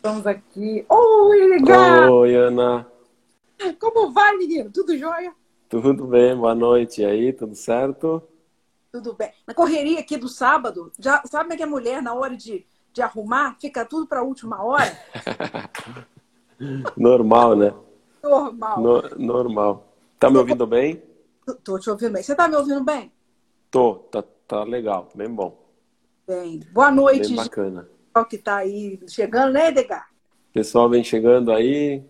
Estamos aqui. Oi, legal! Oi, Ana. Como vai, menino? Tudo jóia? Tudo bem, boa noite. E aí, tudo certo? Tudo bem. Na correria aqui do sábado, já sabe como é que a mulher, na hora de, de arrumar, fica tudo para a última hora? normal, né? Normal. No, normal. Tá me ouvindo bem? Tô te ouvindo bem. Você tá me ouvindo bem? Tô, tá, tá legal, bem bom. Bem, boa noite. Bem bacana pessoal que está aí chegando, né, Edgar? Pessoal vem chegando aí,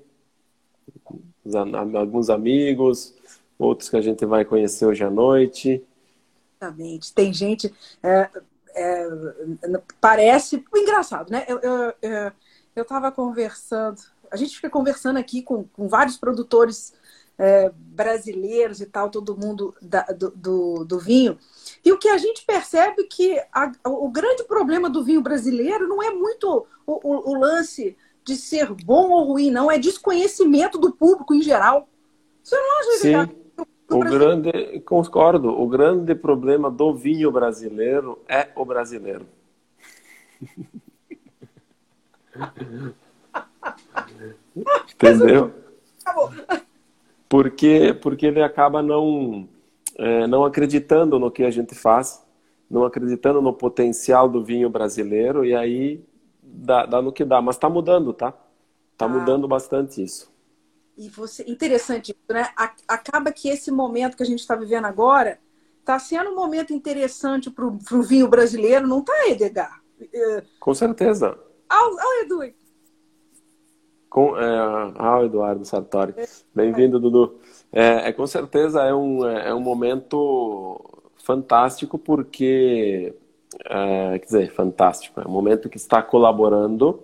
alguns amigos, outros que a gente vai conhecer hoje à noite. Exatamente. Tem gente. É, é, parece engraçado, né? Eu estava eu, eu conversando, a gente fica conversando aqui com, com vários produtores é, brasileiros e tal, todo mundo da, do, do, do vinho. E o que a gente percebe que a, o grande problema do vinho brasileiro não é muito o, o, o, lance de ser bom ou ruim, não, é desconhecimento do público em geral. Você não acha Sim. O, o grande, concordo, o grande problema do vinho brasileiro é o brasileiro. Entendeu? Porque, porque ele acaba não é, não acreditando no que a gente faz, não acreditando no potencial do vinho brasileiro, e aí dá, dá no que dá. Mas está mudando, tá? Está ah. mudando bastante isso. E você, interessante, né? Acaba que esse momento que a gente está vivendo agora está sendo um momento interessante para o vinho brasileiro, não está, Edgar? É, Com certeza. Olha Edu. Com, é, ah, Eduardo Sartori. Bem-vindo, Dudu. É, é, com certeza é um, é, é um momento fantástico porque, é, quer dizer, fantástico, é um momento que está colaborando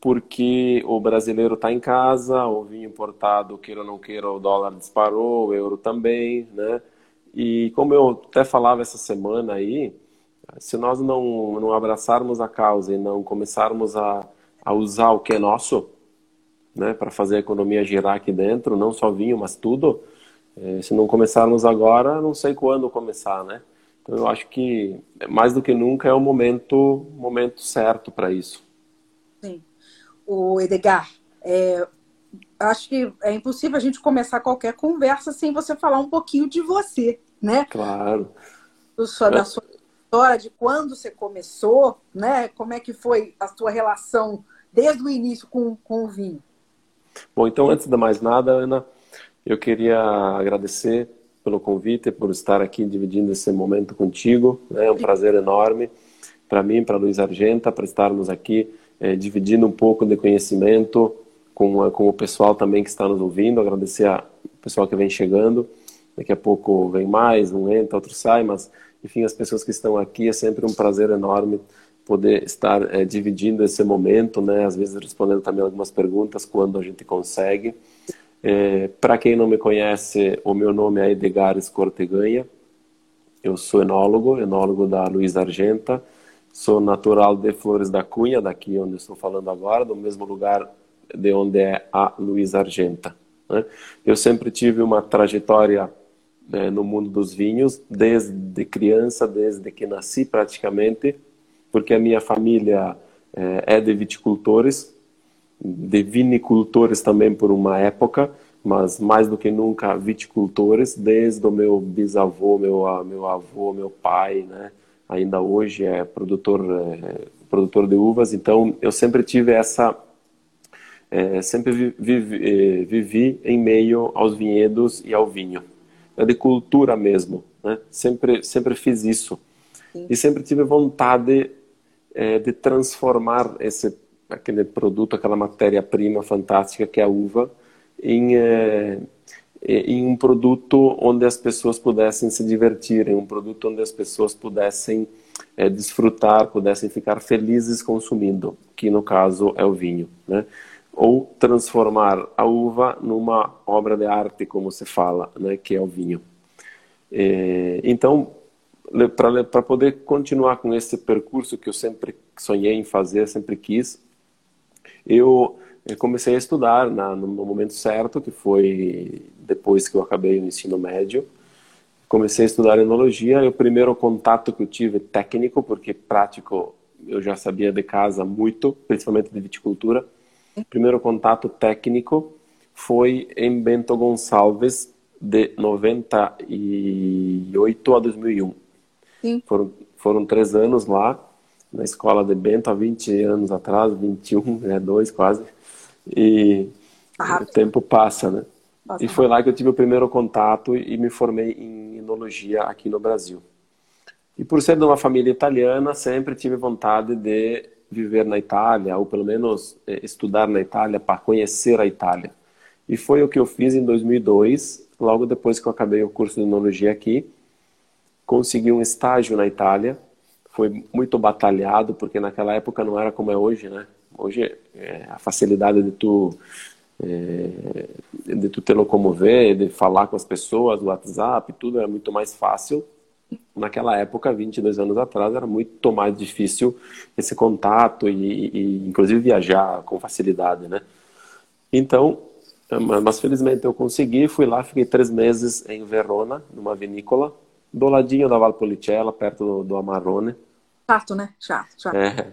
porque o brasileiro está em casa, o vinho importado, queira ou não queira, o dólar disparou, o euro também, né? E como eu até falava essa semana aí, se nós não, não abraçarmos a causa e não começarmos a, a usar o que é nosso, né, para fazer a economia girar aqui dentro, não só vinho, mas tudo. É, se não começarmos agora, não sei quando começar, né? Então eu acho que mais do que nunca é o momento, momento certo para isso. Sim. O Edgar, é, acho que é impossível a gente começar qualquer conversa sem você falar um pouquinho de você, né? Claro. Do sua, da sua história, de quando você começou, né? Como é que foi a sua relação desde o início com, com o vinho? Bom, então antes de mais nada, Ana, eu queria agradecer pelo convite, por estar aqui dividindo esse momento contigo. Né? É um prazer enorme para mim, para Luiz Argenta, para estarmos aqui é, dividindo um pouco de conhecimento com, com o pessoal também que está nos ouvindo. Agradecer ao pessoal que vem chegando. Daqui a pouco vem mais, um entra, outro sai, mas enfim, as pessoas que estão aqui é sempre um prazer enorme poder estar é, dividindo esse momento, né? Às vezes respondendo também algumas perguntas quando a gente consegue. É, Para quem não me conhece, o meu nome é Edgar Escorteganha. Eu sou enólogo, enólogo da Luiz Argenta. Sou natural de Flores da Cunha, daqui onde estou falando agora, do mesmo lugar de onde é a Luiz Argenta. Né? Eu sempre tive uma trajetória né, no mundo dos vinhos, desde criança, desde que nasci praticamente porque a minha família é, é de viticultores, de vinicultores também por uma época, mas mais do que nunca viticultores, desde o meu bisavô, meu, meu avô, meu pai, né? Ainda hoje é produtor, é, produtor de uvas, então eu sempre tive essa é, sempre vivi, é, vivi, em meio aos vinhedos e ao vinho. É de cultura mesmo, né? Sempre, sempre fiz isso. E sempre tive vontade é, de transformar esse aquele produto, aquela matéria-prima fantástica que é a uva, em, é, em um produto onde as pessoas pudessem se divertir, em um produto onde as pessoas pudessem é, desfrutar, pudessem ficar felizes consumindo, que no caso é o vinho, né? Ou transformar a uva numa obra de arte, como se fala, né? Que é o vinho. É, então, para poder continuar com esse percurso que eu sempre sonhei em fazer, sempre quis, eu comecei a estudar na, no momento certo, que foi depois que eu acabei o ensino médio. Comecei a estudar enologia e o primeiro contato que eu tive técnico, porque prático eu já sabia de casa muito, principalmente de viticultura, O primeiro contato técnico foi em Bento Gonçalves, de 98 a 2001. Sim. Foram, foram três anos lá, na escola de Bento, há 20 anos atrás, 21, né, dois quase. E ah, o tempo passa, né? Passa. E foi lá que eu tive o primeiro contato e me formei em enologia aqui no Brasil. E por ser de uma família italiana, sempre tive vontade de viver na Itália, ou pelo menos eh, estudar na Itália para conhecer a Itália. E foi o que eu fiz em 2002, logo depois que eu acabei o curso de enologia aqui. Consegui um estágio na Itália. Foi muito batalhado, porque naquela época não era como é hoje, né? Hoje é, a facilidade de tu é, de tu te locomover, de falar com as pessoas, o WhatsApp, tudo era muito mais fácil naquela época, 22 anos atrás, era muito mais difícil esse contato e, e inclusive viajar com facilidade, né? Então, mas felizmente eu consegui, fui lá, fiquei três meses em Verona, numa vinícola, do ladinho da Valpolicella, perto do, do Amarone. Chato, né? Chato, chato. É,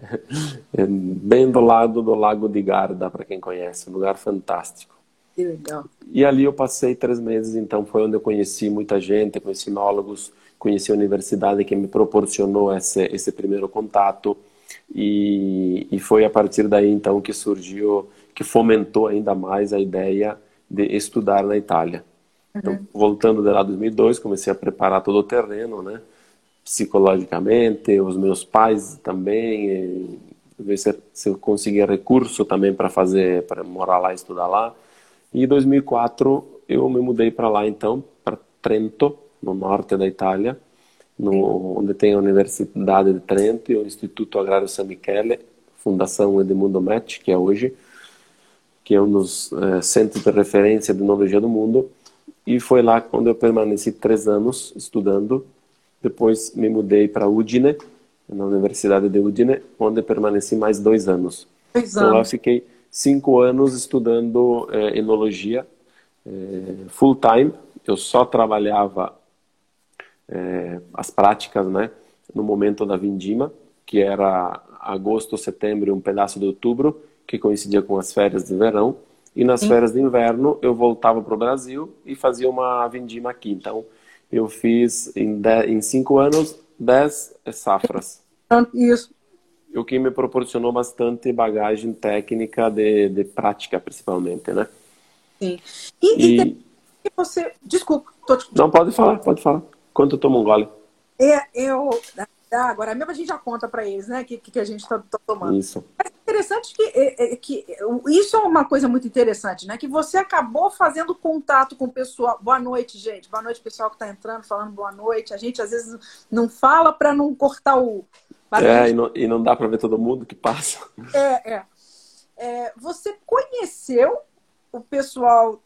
é, bem do lado do Lago de Garda, para quem conhece, um lugar fantástico. Que legal. E ali eu passei três meses, então foi onde eu conheci muita gente, conheci enólogos, conheci a universidade que me proporcionou esse, esse primeiro contato e, e foi a partir daí então que surgiu, que fomentou ainda mais a ideia de estudar na Itália. Então, uhum. voltando de lá 2002, comecei a preparar todo o terreno, né? Psicologicamente, os meus pais também, ver se, se eu conseguia recurso também para fazer, para morar lá e estudar lá. E em 2004 eu me mudei para lá então, para Trento, no norte da Itália, no, onde tem a Universidade de Trento e o Instituto Agrário San Michele, Fundação Edmundo Met, que é hoje, que é um dos é, centros de referência de enologia do mundo. E foi lá onde eu permaneci três anos estudando. Depois me mudei para Udine, na Universidade de Udine, onde permaneci mais dois anos. Dois então lá fiquei cinco anos estudando é, enologia é, full time. Eu só trabalhava é, as práticas, né, no momento da vindima, que era agosto, setembro e um pedaço de outubro, que coincidia com as férias de verão. E nas Sim. férias de inverno eu voltava para o Brasil e fazia uma vindima aqui. Então eu fiz em, dez, em cinco anos dez safras. Isso. O que me proporcionou bastante bagagem técnica de, de prática, principalmente, né? Sim. E, e... e você. Desculpa, tô te... Não, pode falar, pode falar. Quanto toma um gole? É, eu. Agora mesmo a gente já conta para eles, né? Que, que a gente está tá tomando. Isso. É interessante que, é, é, que isso é uma coisa muito interessante, né? Que você acabou fazendo contato com o pessoal. Boa noite, gente. Boa noite, pessoal que está entrando, falando boa noite. A gente às vezes não fala para não cortar o. É, e não, e não dá para ver todo mundo que passa. É, é, é. Você conheceu o pessoal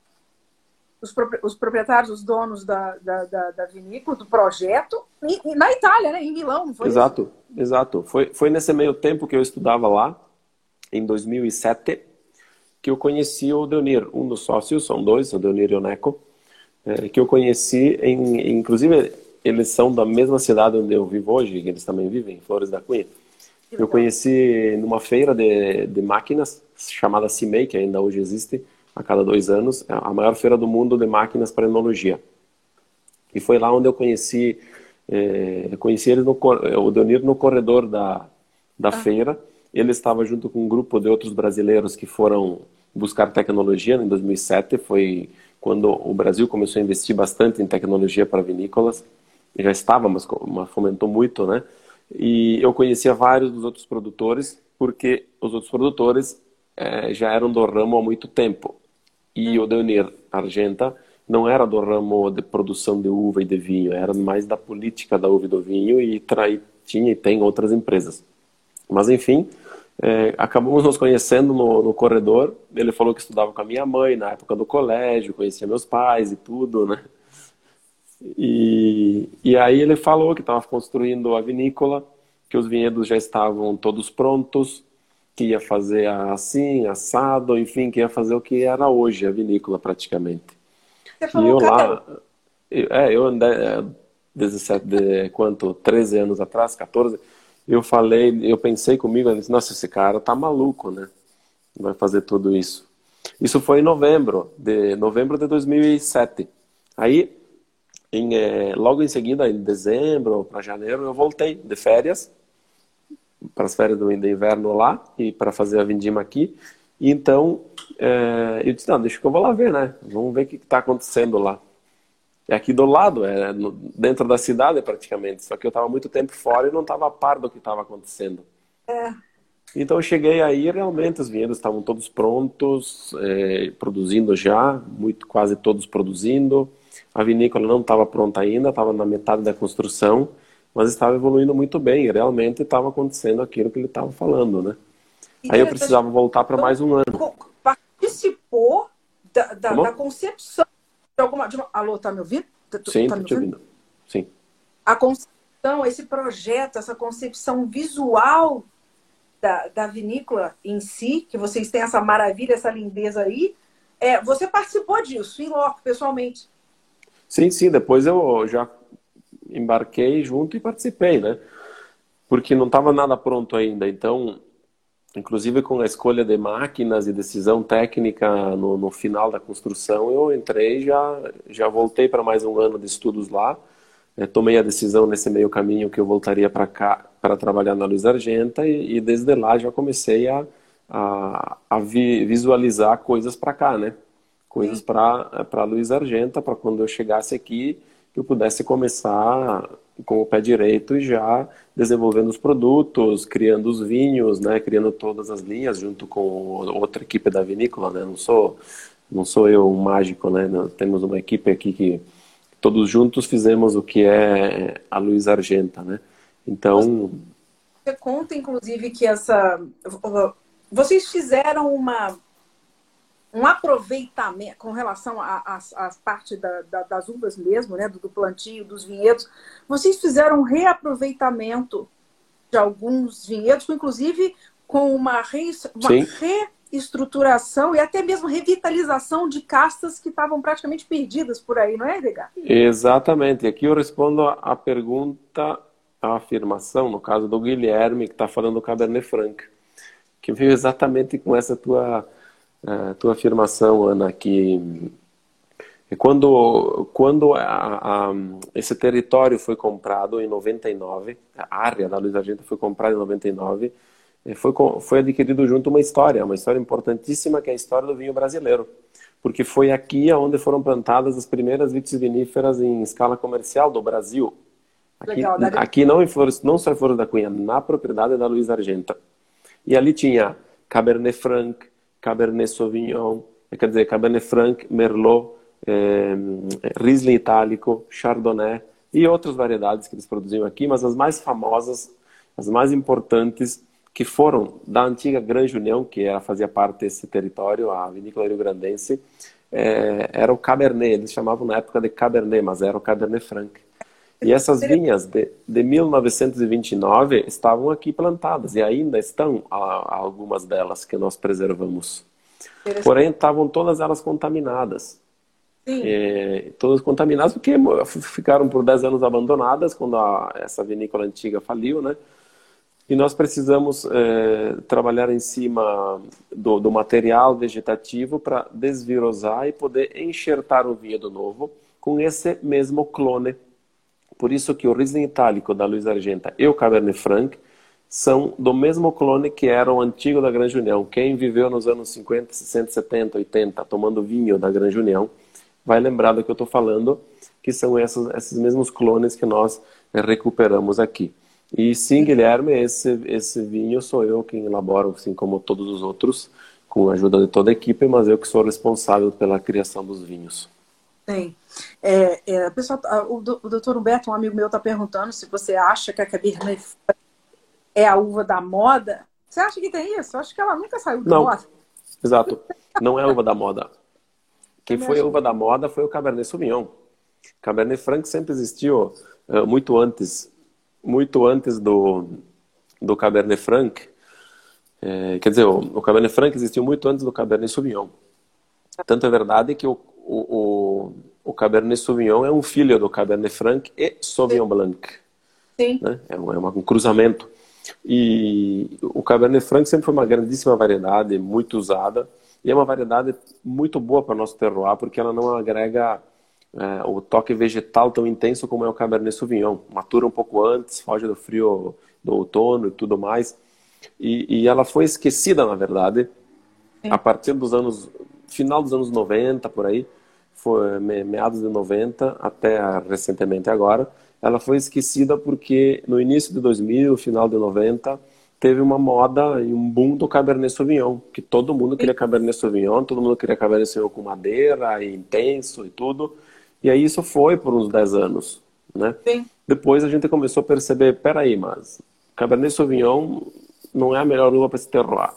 os, os proprietários, os donos da, da, da, da vinícola, do projeto, e, e na Itália, né? em Milão, foi Exato, isso? exato. Foi, foi nesse meio tempo que eu estudava lá, em 2007, que eu conheci o Deonir, um dos sócios, são dois, o Deonir e o Neco, é, que eu conheci, em, inclusive eles são da mesma cidade onde eu vivo hoje, eles também vivem, em Flores da Cunha. Eu conheci numa feira de, de máquinas chamada CIMEI, que ainda hoje existe, a cada dois anos, é a maior feira do mundo de máquinas para enologia. E foi lá onde eu conheci, é, conheci eles no, o Deonir no corredor da, da ah. feira. Ele estava junto com um grupo de outros brasileiros que foram buscar tecnologia em 2007. Foi quando o Brasil começou a investir bastante em tecnologia para vinícolas. Já estava, mas, fomentou muito, né? E eu conhecia vários dos outros produtores, porque os outros produtores é, já eram do ramo há muito tempo. E o Deunir Argenta não era do ramo de produção de uva e de vinho, era mais da política da uva e do vinho e trai, tinha e tem outras empresas. Mas enfim, é, acabamos nos conhecendo no, no, corredor. Ele falou que estudava com a minha mãe na época do colégio, conhecia meus pais e tudo, né? E, e aí ele falou que estava construindo a vinícola, que os vinhedos já estavam todos prontos, que ia fazer assim, assado, enfim, que ia fazer o que era hoje a vinícola praticamente. Você falou, e eu lá, eu, é, eu andei, 17, é, de, quanto, 13 anos atrás, 14, eu falei, eu pensei comigo, eu disse, nossa, esse cara tá maluco, né? vai fazer tudo isso. Isso foi em novembro, de novembro de 2007. Aí, em, é, logo em seguida, em dezembro para janeiro, eu voltei de férias para as férias do inverno lá e para fazer a vindima aqui. E então, é, eu disse, não, deixa que eu vou lá ver, né? Vamos ver o que está acontecendo lá. É aqui do lado, é no, dentro da cidade praticamente. Só que eu estava muito tempo fora e não estava a par do que estava acontecendo. É. Então eu cheguei aí realmente os vinhedos estavam todos prontos, é, produzindo já, muito quase todos produzindo. A vinícola não estava pronta ainda, estava na metade da construção mas estava evoluindo muito bem e realmente estava acontecendo aquilo que ele estava falando, né? E Aí eu precisava voltar para mais um ano. Participou da, da, da concepção de alguma. De uma... Alô, tá me ouvindo? Tá, Sim, tá me ouvindo? ouvindo? Sim. A concepção, esse projeto, essa concepção visual da, da vinícola em si, que vocês têm essa maravilha, essa lindeza aí, é, você participou disso, em loco, pessoalmente? Sim, sim. Depois eu já embarquei junto e participei, né? Porque não estava nada pronto ainda. Então, inclusive com a escolha de máquinas e decisão técnica no, no final da construção, eu entrei já já voltei para mais um ano de estudos lá. É, tomei a decisão nesse meio caminho que eu voltaria para cá para trabalhar na Luz Argenta e, e, desde lá já comecei a, a, a vi, visualizar coisas para cá, né? Coisas para para Luz Argenta para quando eu chegasse aqui que eu pudesse começar com o pé direito já desenvolvendo os produtos, criando os vinhos, né, criando todas as linhas junto com outra equipe da vinícola, né? Não sou não sou eu um mágico, né? Nós temos uma equipe aqui que todos juntos fizemos o que é a Luiz Argenta, né? Então, você conta inclusive que essa vocês fizeram uma um aproveitamento com relação à parte da, da, das uvas mesmo, né, do, do, plantio, dos vinhedos. Vocês fizeram um reaproveitamento de alguns vinhedos, inclusive com uma, re, uma reestruturação e até mesmo revitalização de castas que estavam praticamente perdidas por aí, não é, Edgar? Exatamente. Aqui eu respondo a pergunta, a afirmação, no caso do Guilherme, que está falando do Cabernet Franc, que veio exatamente com essa tua a tua afirmação, Ana, que quando, quando a, a, esse território foi comprado em 99, a área da Luiz Argenta foi comprada em 99, eh, foi, foi adquirido junto uma história, uma história importantíssima que é a história do vinho brasileiro. Porque foi aqui onde foram plantadas as primeiras vitis viníferas em escala comercial do Brasil. Aqui, Legal, aqui não, em Flores, não só em Flores da Cunha, na propriedade da Luiz Argenta. E ali tinha Cabernet Franc, Cabernet Sauvignon, quer dizer, Cabernet Franc, Merlot, é, Riesling Itálico, Chardonnay e outras variedades que eles produziam aqui, mas as mais famosas, as mais importantes, que foram da antiga Grande União, que era, fazia parte desse território, a vinícola Rio Grandense, é, era o Cabernet, eles chamavam na época de Cabernet, mas era o Cabernet Franc. E essas vinhas de, de 1929 estavam aqui plantadas e ainda estão algumas delas que nós preservamos. Porém, estavam todas elas contaminadas. É, todas contaminadas porque ficaram por 10 anos abandonadas quando a, essa vinícola antiga faliu, né? E nós precisamos é, trabalhar em cima do, do material vegetativo para desvirosar e poder enxertar o vinho novo com esse mesmo clone por isso que o Riesling Itálico da Luiz Argenta e o Cabernet Franc são do mesmo clone que era o antigo da Grande União. Quem viveu nos anos 50, 60, 70, 80 tomando vinho da Grande União vai lembrar do que eu estou falando, que são esses, mesmos clones que nós recuperamos aqui. E sim, Guilherme, esse, esse vinho sou eu quem elaboro, assim como todos os outros, com a ajuda de toda a equipe, mas eu que sou responsável pela criação dos vinhos. Tem. É, é, pessoal, o, o doutor Humberto, um amigo meu, está perguntando se você acha que a Cabernet é a uva da moda. Você acha que tem isso? Eu acho que ela nunca saiu da Não. moda. Exato. Não é a uva da moda. Quem foi a uva da moda foi o Cabernet Sauvignon. Cabernet Franc sempre existiu uh, muito antes, muito antes do, do Cabernet Franc. É, quer dizer, o, o Cabernet Franc existiu muito antes do Cabernet Sauvignon. Tanto é verdade que o, o, o, Cabernet Sauvignon é um filho do Cabernet Franc e Sauvignon Blanc. Sim. Né? É, um, é um cruzamento. E o Cabernet Franc sempre foi uma grandíssima variedade, muito usada, e é uma variedade muito boa para o nosso terroir, porque ela não agrega é, o toque vegetal tão intenso como é o Cabernet Sauvignon. Matura um pouco antes, foge do frio do outono e tudo mais. E, e ela foi esquecida, na verdade, Sim. a partir dos anos, final dos anos 90, por aí, foi meados de 90 até recentemente agora, ela foi esquecida porque no início de 2000, final de 90, teve uma moda e um boom do Cabernet Sauvignon, que todo mundo queria Cabernet Sauvignon, todo mundo queria Cabernet Sauvignon com madeira e intenso e tudo. E aí isso foi por uns 10 anos, né? Sim. Depois a gente começou a perceber, peraí, mas Cabernet Sauvignon não é a melhor uva para se terroir.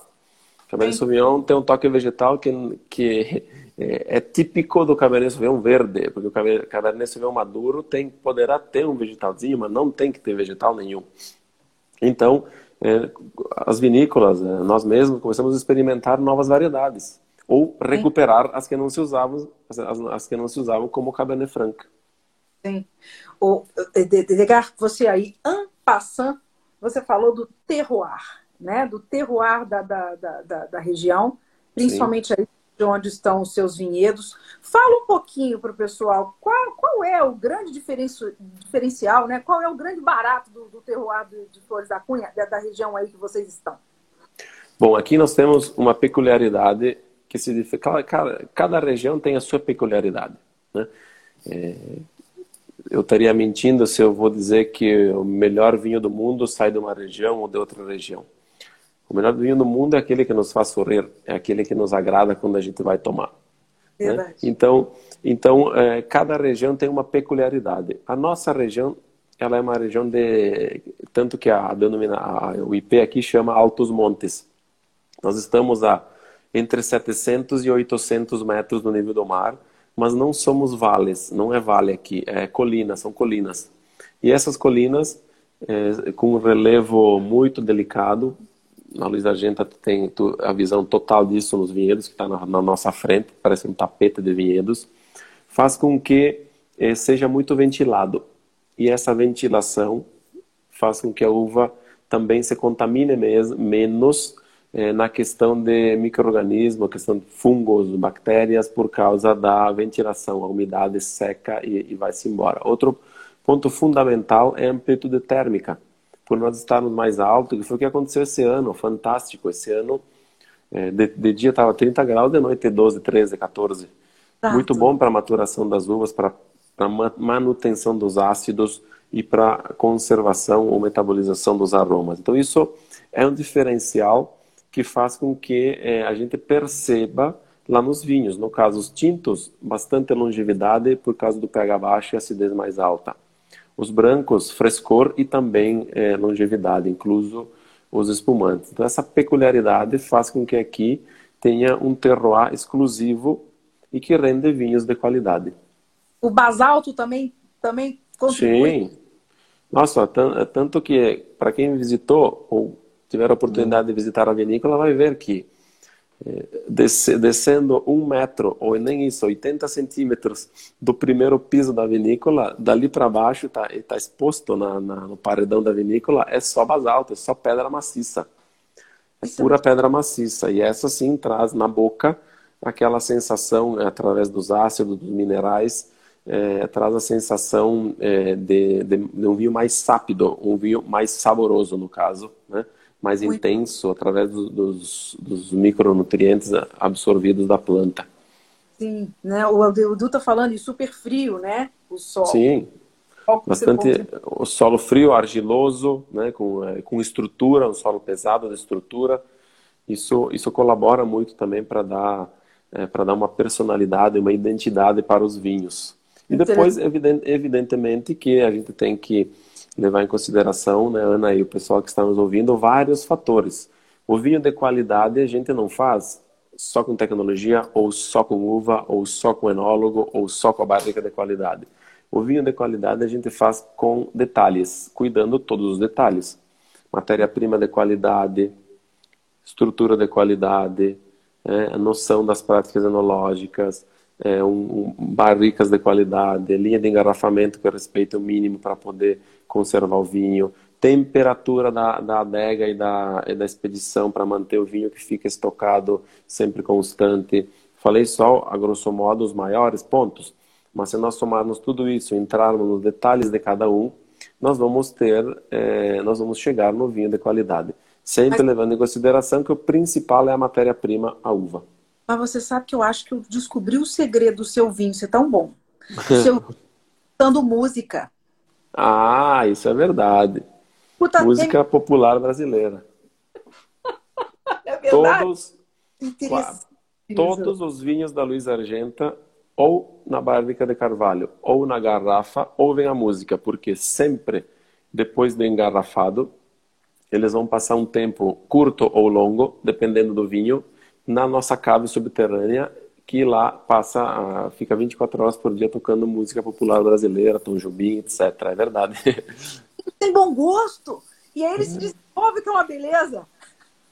Cabernet Sim. Sauvignon tem um toque vegetal que, que é, é, típico do Cabernet Sauvignon verde, porque o Cabernet Sauvignon maduro tem, poderá ter um vegetalzinho, mas não tem que ter vegetal nenhum. Então, é, as vinícolas, é, nós mesmos começamos a experimentar novas variedades ou recuperar Sim. as que não se usavam, as, as, que não se usavam como Cabernet Franc. Sim. O Edgar, você aí, en passant, você falou do terroir, né? Do terroir da, da, da, da região, principalmente Sim. aí onde estão os seus vinhedos. Fala um pouquinho para o pessoal qual, qual é o grande diferencial, né? qual é o grande barato do, do terroir de, de Flores da Cunha, da, da, região aí que vocês estão. Bom, aqui nós temos uma peculiaridade que se cada, cada, região tem a sua peculiaridade. Né? É, eu estaria mentindo se eu vou dizer que o melhor vinho do mundo sai de uma região ou de outra região. O melhor vinho do mundo é aquele que nos faz sorrir, é aquele que nos agrada quando a gente vai tomar. Né? Então, então é, cada região tem uma peculiaridade. A nossa região, ela é uma região de tanto que a, denomina, a, o IP aqui chama Altos Montes. Nós estamos a entre 700 e 800 metros do nível do mar, mas não somos vales, não é vale aqui, é colina, são colinas. E essas colinas, é, com um relevo muito delicado, na Luiz Argenta tem a visão total disso nos vinhedos, que está na, na, nossa frente, parece um tapete de vinhedos, faz com que eh, seja muito ventilado. E essa ventilação faz com que a uva também se contamine mes, menos eh, na questão de micro-organismos, questão de fungos, bactérias, por causa da ventilação, a umidade seca e, e vai-se embora. Outro ponto fundamental é a amplitude térmica por nós estarmos mais alto, que foi o que aconteceu esse ano, fantástico. Esse ano, é, de, de, dia estava 30 graus, de noite 12, 13, 14. Exato. Muito bom para a maturação das uvas, para a manutenção dos ácidos e para conservação ou metabolização dos aromas. Então, isso é um diferencial que faz com que é, a gente perceba lá nos vinhos, no caso os tintos, bastante longevidade por causa do pH baixo e acidez mais alta os brancos, frescor e também é, longevidade, incluso os espumantes. Então, essa peculiaridade faz com que aqui tenha um terroir exclusivo e que rende vinhos de qualidade. O basalto também, também contribui? Sim. Nossa, tanto que para quem visitou ou tiver a oportunidade de visitar a vinícola, vai ver que descendo um metro, ou nem isso, 80 centímetros do primeiro piso da vinícola, dali para baixo está tá exposto na, na, no paredão da vinícola, é só basalto, é só pedra maciça. É pura pedra maciça. E essa sim traz na boca aquela sensação, é, através dos ácidos, dos minerais, é, traz a sensação é, de, de, de um vinho mais sápido, um vinho mais saboroso, no caso, né? Mais Muito. intenso através do, dos, dos micronutrientes absorvidos da planta. Sim, né? O Edu está falando em super frio, né? O solo. Sim, bastante o solo frio, argiloso, né? Com, é, com estrutura, um solo pesado de estrutura. Isso, isso colabora muito também para dar é, dar uma personalidade, uma identidade para os vinhos. E depois, evident, evidentemente, que a gente tem que levar em consideração, né, Ana e o pessoal que está nos ouvindo, vários fatores. O vinho de qualidade a gente não faz só com tecnologia, ou só com uva, ou só com enólogo, ou só com a barrica de qualidade. O vinho de qualidade a gente faz com detalhes, cuidando todos os detalhes. Matéria-prima de qualidade, estrutura de qualidade, é, a noção das práticas enológicas, é, um, um, barricas de qualidade, linha de engarrafamento que respeita o mínimo para poder conservar o vinho, temperatura da, da adega e da, e da expedição para manter o vinho que fica estocado sempre constante. Falei só, a grosso modo, os maiores pontos, mas se nós somarmos tudo isso, entrarmos nos detalhes de cada um, nós vamos ter, é, nós vamos chegar no vinho de qualidade. Sempre mas... levando em consideração que o principal é a matéria-prima, a uva. Mas você sabe que eu acho que eu descobri o segredo do seu vinho ser tão bom. Seu escutando música. Ah, isso é verdade. Puta, música tem... popular brasileira. é verdade. Todos, todos os vinhos da Luiz Argenta, ou na Bárbica de Carvalho, ou na garrafa, ouvem a música, porque sempre, depois do engarrafado, eles vão passar um tempo curto ou longo, dependendo do vinho, na nossa cave subterrânea, que lá passa, fica 24 horas por dia tocando música popular brasileira, Tom Jobim, etc. É verdade. Tem bom gosto. E aí eles se desenvolvem que é uma beleza.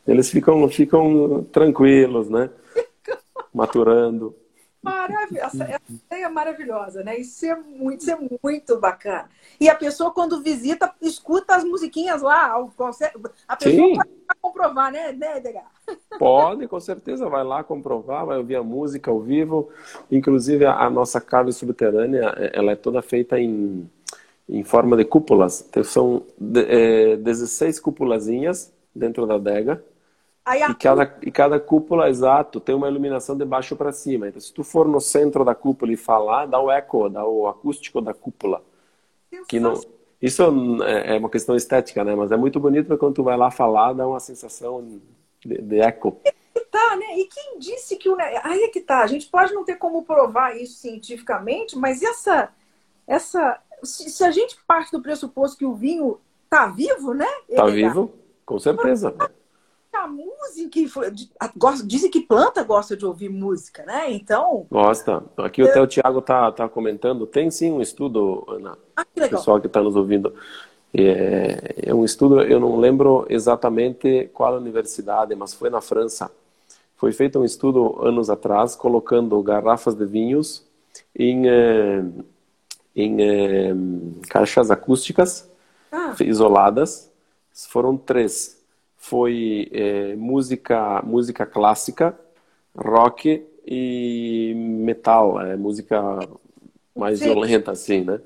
Eles ficam, ficam tranquilos, né? Maturando. Maravilhosa. Essa ideia é maravilhosa, né? Isso é, muito, isso é muito bacana. E a pessoa, quando visita, escuta as musiquinhas lá. A pessoa Sim. pode comprovar, né, né Edgar? Pode, com certeza. Vai lá comprovar, vai ouvir a música ao vivo. Inclusive, a, nossa cave subterrânea, ela é toda feita em, em forma de cúpulas. Então, são é, 16 cúpulazinhas dentro da adega e, cada, e cada cúpula, exato, tem uma iluminação de baixo para cima. Então, se tu for no centro da cúpula e falar, dá o eco, dá o acústico da cúpula. Que não, isso é, é uma questão estética, né? Mas é muito bonito porque quando tu vai lá falar, dá uma sensação de, de eco. Tá, né? E quem disse que o. Aí é que tá. A gente pode não ter como provar isso cientificamente, mas essa. essa se, a gente parte do pressuposto que o vinho tá vivo, né? Tá vivo, com certeza a música, dizem que planta gosta de ouvir música, né? Então. Gosta. Aqui eu... o Tiago tá, tá comentando, tem sim um estudo, Ana. Ah, que legal. Pessoal que está nos ouvindo. É, é, um estudo, eu não lembro exatamente qual universidade, mas foi na França. Foi feito um estudo anos atrás, colocando garrafas de vinhos em, é, em é, caixas acústicas ah. isoladas. Foram três foi é, música, música clássica, rock e metal, é, música mais Sim. violenta, assim, né?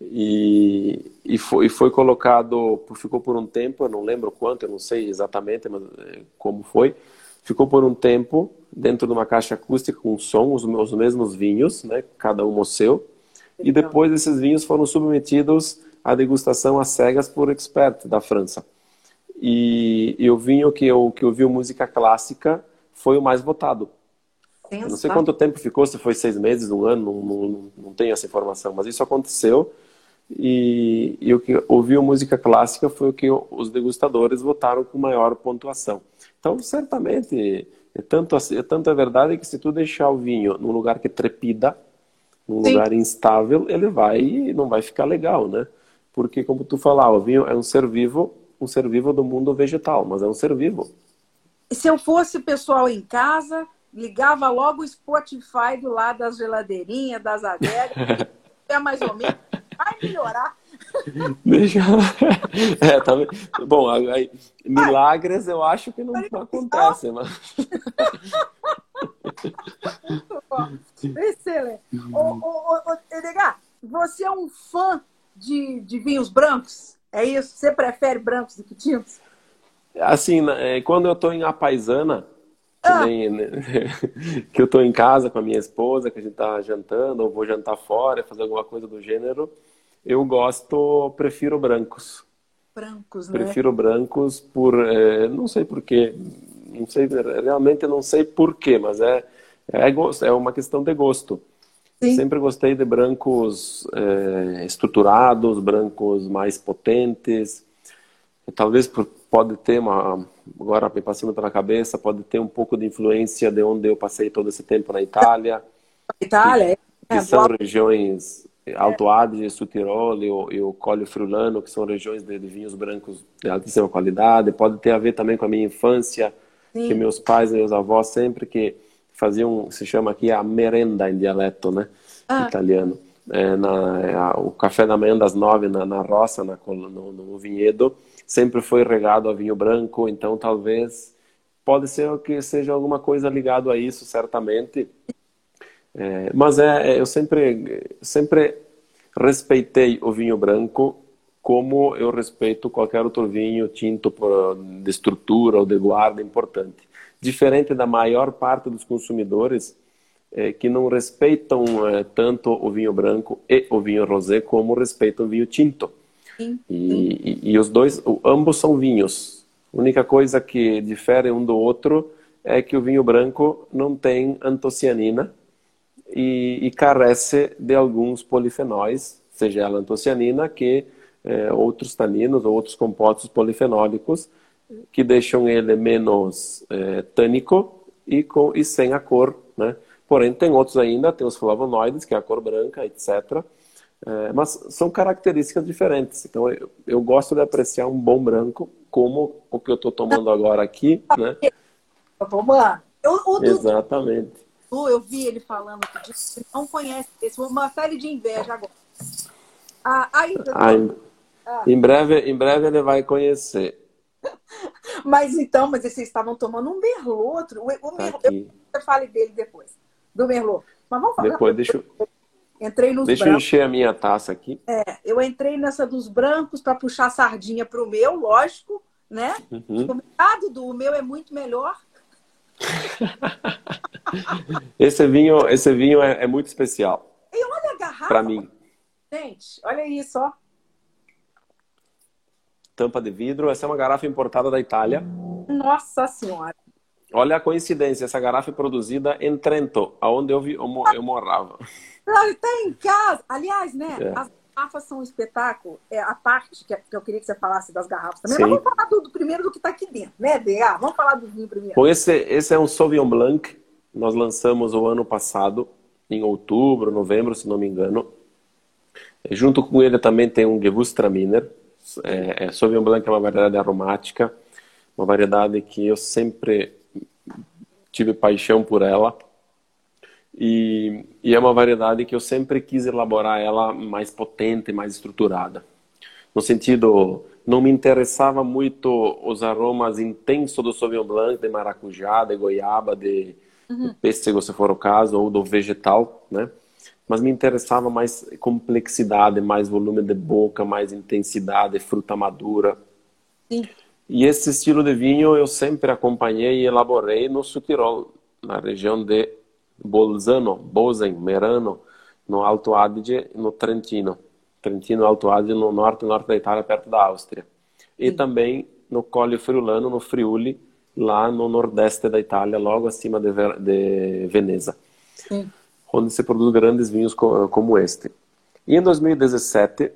E, e, foi, foi colocado, ficou por um tempo, eu não lembro quanto, eu não sei exatamente mas, é, como foi, ficou por um tempo dentro de uma caixa acústica com som, os, os mesmos vinhos, né? Cada um o seu, e depois esses vinhos foram submetidos à degustação às cegas por expertos da França. E, e o vinho que eu que ouviu música clássica foi o mais votado. Eu não sei quanto tempo ficou, se foi seis meses, um ano, não, não, não tenho essa informação, mas isso aconteceu. E, e o que ouviu música clássica foi o que os degustadores votaram com maior pontuação. Então, certamente, é tanto, é tanto é verdade que se tu deixar o vinho num lugar que trepida, num Sim. lugar instável, ele vai não vai ficar legal, né? Porque, como tu falava, o vinho é um ser vivo um ser vivo do mundo vegetal, mas é um ser vivo. Se eu fosse pessoal em casa, ligava logo o Spotify do lado das geladeirinhas, das adegas, é mais ou menos, vai melhorar. Deixa... É, tá... Bom, aí, milagres eu acho que não acontecem, mas. Excelente. Ô, ô, ô, Edgar, você é um fã de, de vinhos brancos? É isso? Você prefere brancos do que tintos? Assim, é, quando eu estou em Apaisana, que, ah. nem, né, que eu estou em casa com a minha esposa, que a gente está jantando, ou vou jantar fora, fazer alguma coisa do gênero, eu gosto, prefiro brancos. Brancos, né? Prefiro brancos por, é, não sei porquê, não sei, realmente não sei porquê, mas é, é, é uma questão de gosto. Sim. Sempre gostei de brancos é, estruturados, brancos mais potentes. Talvez por, pode ter uma, agora me passando pela cabeça, pode ter um pouco de influência de onde eu passei todo esse tempo na Itália. Itália, que, é, que são regiões Alto Adige, Sul Tirol e o, e o Colli Friulano, que são regiões de, de, vinhos brancos de altíssima qualidade. Pode ter a ver também com a minha infância, Sim. que meus pais e meus avós sempre que faziam, se chama aqui a merenda em dialeto, né? Ah. Italiano. é, na, o café da manhã das nove na, na roça, na, no, no vinhedo, sempre foi regado a vinho branco, então talvez pode ser que seja alguma coisa ligado a isso, certamente. É, mas é, é, eu sempre, sempre respeitei o vinho branco como eu respeito qualquer outro vinho tinto de estrutura ou de guarda importante. Diferente da maior parte dos consumidores é, que não respeitam é, tanto o vinho branco e o vinho rosé como respeitam o vinho tinto. Sim. E, e, e, os dois, ambos são vinhos. A única coisa que difere um do outro é que o vinho branco não tem antocianina e, e carece de alguns polifenóis, seja ela antocianina, que é, outros taninos ou outros compostos polifenólicos que deixam ele menos é, tânico e, com, e sem a cor, né? Porém, tem outros ainda, tem os flavonoides, que é a cor branca, etc. É, mas são características diferentes. Então, eu, eu, gosto de apreciar um bom branco, como o que eu estou tomando agora aqui, né? Vamos lá. o Exatamente. Eu vi ele falando que não conhece esse, uma série de inveja agora. Ah, aí, ah, em, ah. em, breve, em breve ele vai conhecer. Mas então, mas vocês estavam tomando um merlot. O, o merlot, eu, eu fale dele depois do Merlot. Mas vamos falar. Depois deixa eu. Entrei nos Deixa brancos. eu encher a minha taça aqui. É, eu entrei nessa dos brancos para puxar a sardinha para o meu, lógico, né? Uhum. do o meu é muito melhor. esse vinho, esse vinho é, é muito especial. E olha a garrafa. Para mim. Gente, olha isso, ó. Tampa de vidro. Essa é uma garrafa importada da Itália. Nossa Senhora. Olha a coincidência, essa garrafa é produzida em Trento, aonde eu, vi, eu, eu morava. Está em casa. Aliás, né? É. As garrafas são um espetáculo. É a parte que, eu queria que você falasse das garrafas também. Sim. Mas vamos falar do, do primeiro do que está aqui dentro, né, DA? Vamos falar do vinho primeiro. Bom, esse, esse é um Sauvignon Blanc. Nós lançamos o ano passado, em outubro, novembro, se não me engano. Junto com ele também tem um Gewürztraminer. É, é, Sauvignon Blanc é uma variedade aromática, uma variedade que eu sempre tive paixão por ela. E, e, é uma variedade que eu sempre quis elaborar ela mais potente, mais estruturada. No sentido, não me interessava muito os aromas intensos do Sauvignon Blanc, de maracujá, de goiaba, de, uhum. de pêssego, se for o caso, ou do vegetal, né? Mas me interessava mais complexidade, mais volume de boca, mais intensidade, fruta madura. Sim. E esse estilo de vinho eu sempre acompanhei e elaborei no Sutirol, na região de Bolzano, Bozen, Merano, no Alto Adige, no Trentino. Trentino, Alto Adige, no norte norte da Itália, perto da Áustria. E Sim. também no Colle Friulano, no Friuli, lá no nordeste da Itália, logo acima de, de Veneza. Sim. Onde se produz grandes vinhos como este. E em 2017,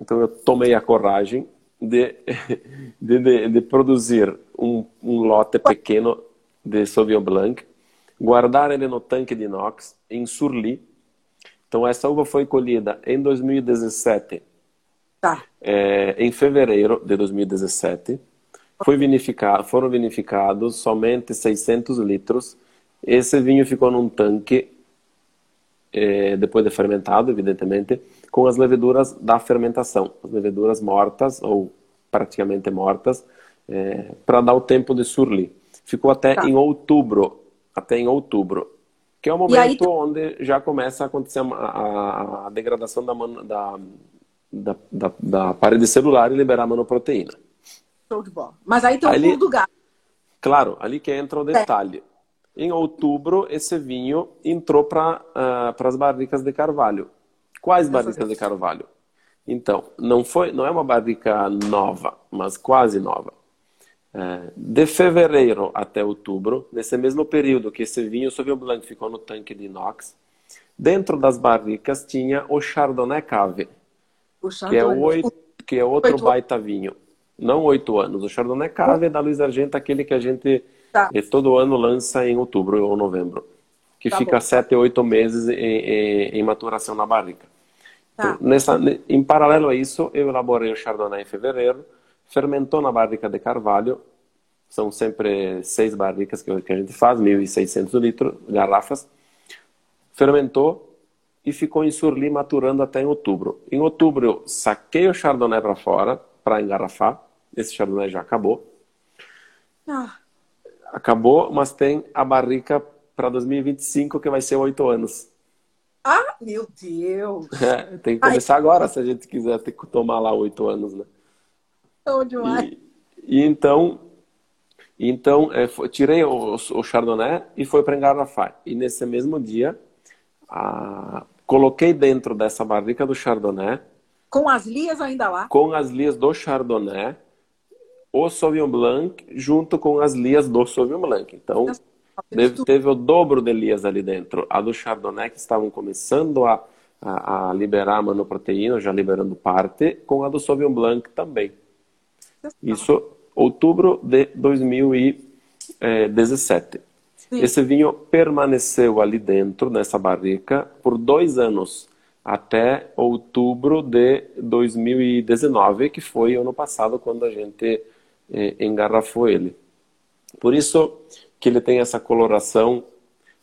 então eu tomei a coragem de, de, de, de produzir um, um, lote pequeno de Sauvignon Blanc, guardar ele no tanque de inox em Surly. Então essa uva foi colhida em 2017, tá. é, em fevereiro de 2017. Foi vinificado, foram vinificados somente 600 litros. Esse vinho ficou num tanque é, depois de fermentado, evidentemente, com as leveduras da fermentação, as leveduras mortas ou praticamente mortas, é, para dar o tempo de surli. Ficou até tá. em outubro, até em outubro, que é o momento aí... onde já começa a acontecer a, a, a degradação da, da, da, da, da, parede celular e liberar a manoproteína. Show de bola. Mas aí tem o ali, do gato. Claro, ali que entra o detalhe. É. Em outubro, esse vinho entrou para uh, as barricas de carvalho. Quais barricas de carvalho? Então, não foi, não é uma barrica nova, mas quase nova. É, de fevereiro até outubro, nesse mesmo período que esse vinho Sauvignon Blanc ficou no tanque de inox, dentro das barricas tinha o Chardonnay Cave, que é, oito, que é outro oito. baita vinho. Não oito anos. O Chardonnay Cave é da Luiz Argento, aquele que a gente tá. todo ano lança em outubro ou novembro, que tá fica bom. sete, oito meses em, em, em maturação na barrica. Tá. Então, nessa, em paralelo a isso, eu elaborei o Chardonnay em fevereiro, fermentou na barrica de carvalho, são sempre seis barricas que a gente faz, 1.600 litros, garrafas, fermentou, e ficou em Surli maturando até em outubro. Em outubro eu saquei o Chardonnay para fora para engarrafar. Esse Chardonnay já acabou. Ah. Acabou, mas tem a barrica para 2025 que vai ser oito anos. Ah, meu Deus! É, tem que começar Ai. agora se a gente quiser ter que tomar lá oito anos, né? Bom demais. E, e então, então é, foi, tirei o, o, Chardonnay e foi para engarrafar. E nesse mesmo dia, a, coloquei dentro dessa barrica do Chardonnay. Com as lias ainda lá? Com as lias do Chardonnay, o Sauvignon Blanc junto com as lias do Sauvignon Blanc. Então, teve, teve o dobro de lias ali dentro. A do Chardonnay, que estavam começando a, a, a liberar a manoproteína, já liberando parte, com a do Sauvignon Blanc também. Isso outubro de 2017. Sim. Esse vinho permaneceu ali dentro, nessa barrica, por dois anos, até outubro de 2019, que foi ano passado quando a gente eh, engarrafou ele. Por isso que ele tem essa coloração,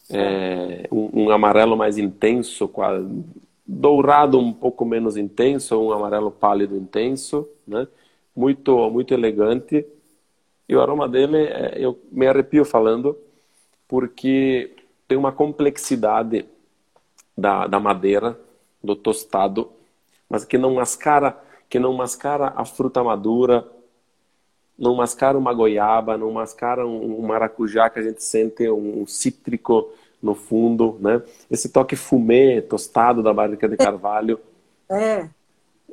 é, um, um, amarelo mais intenso, dourado um pouco menos intenso, um amarelo pálido intenso, né? muito, muito elegante. E o aroma dele, é, eu me arrepio falando, porque tem uma complexidade da, da madeira, do tostado, mas que não mascara, que não mascara a fruta madura, não mascara uma goiaba, não mascara um, maracujá que a gente sente um, um cítrico no fundo, né? Esse toque fumê, tostado da barrica de carvalho. É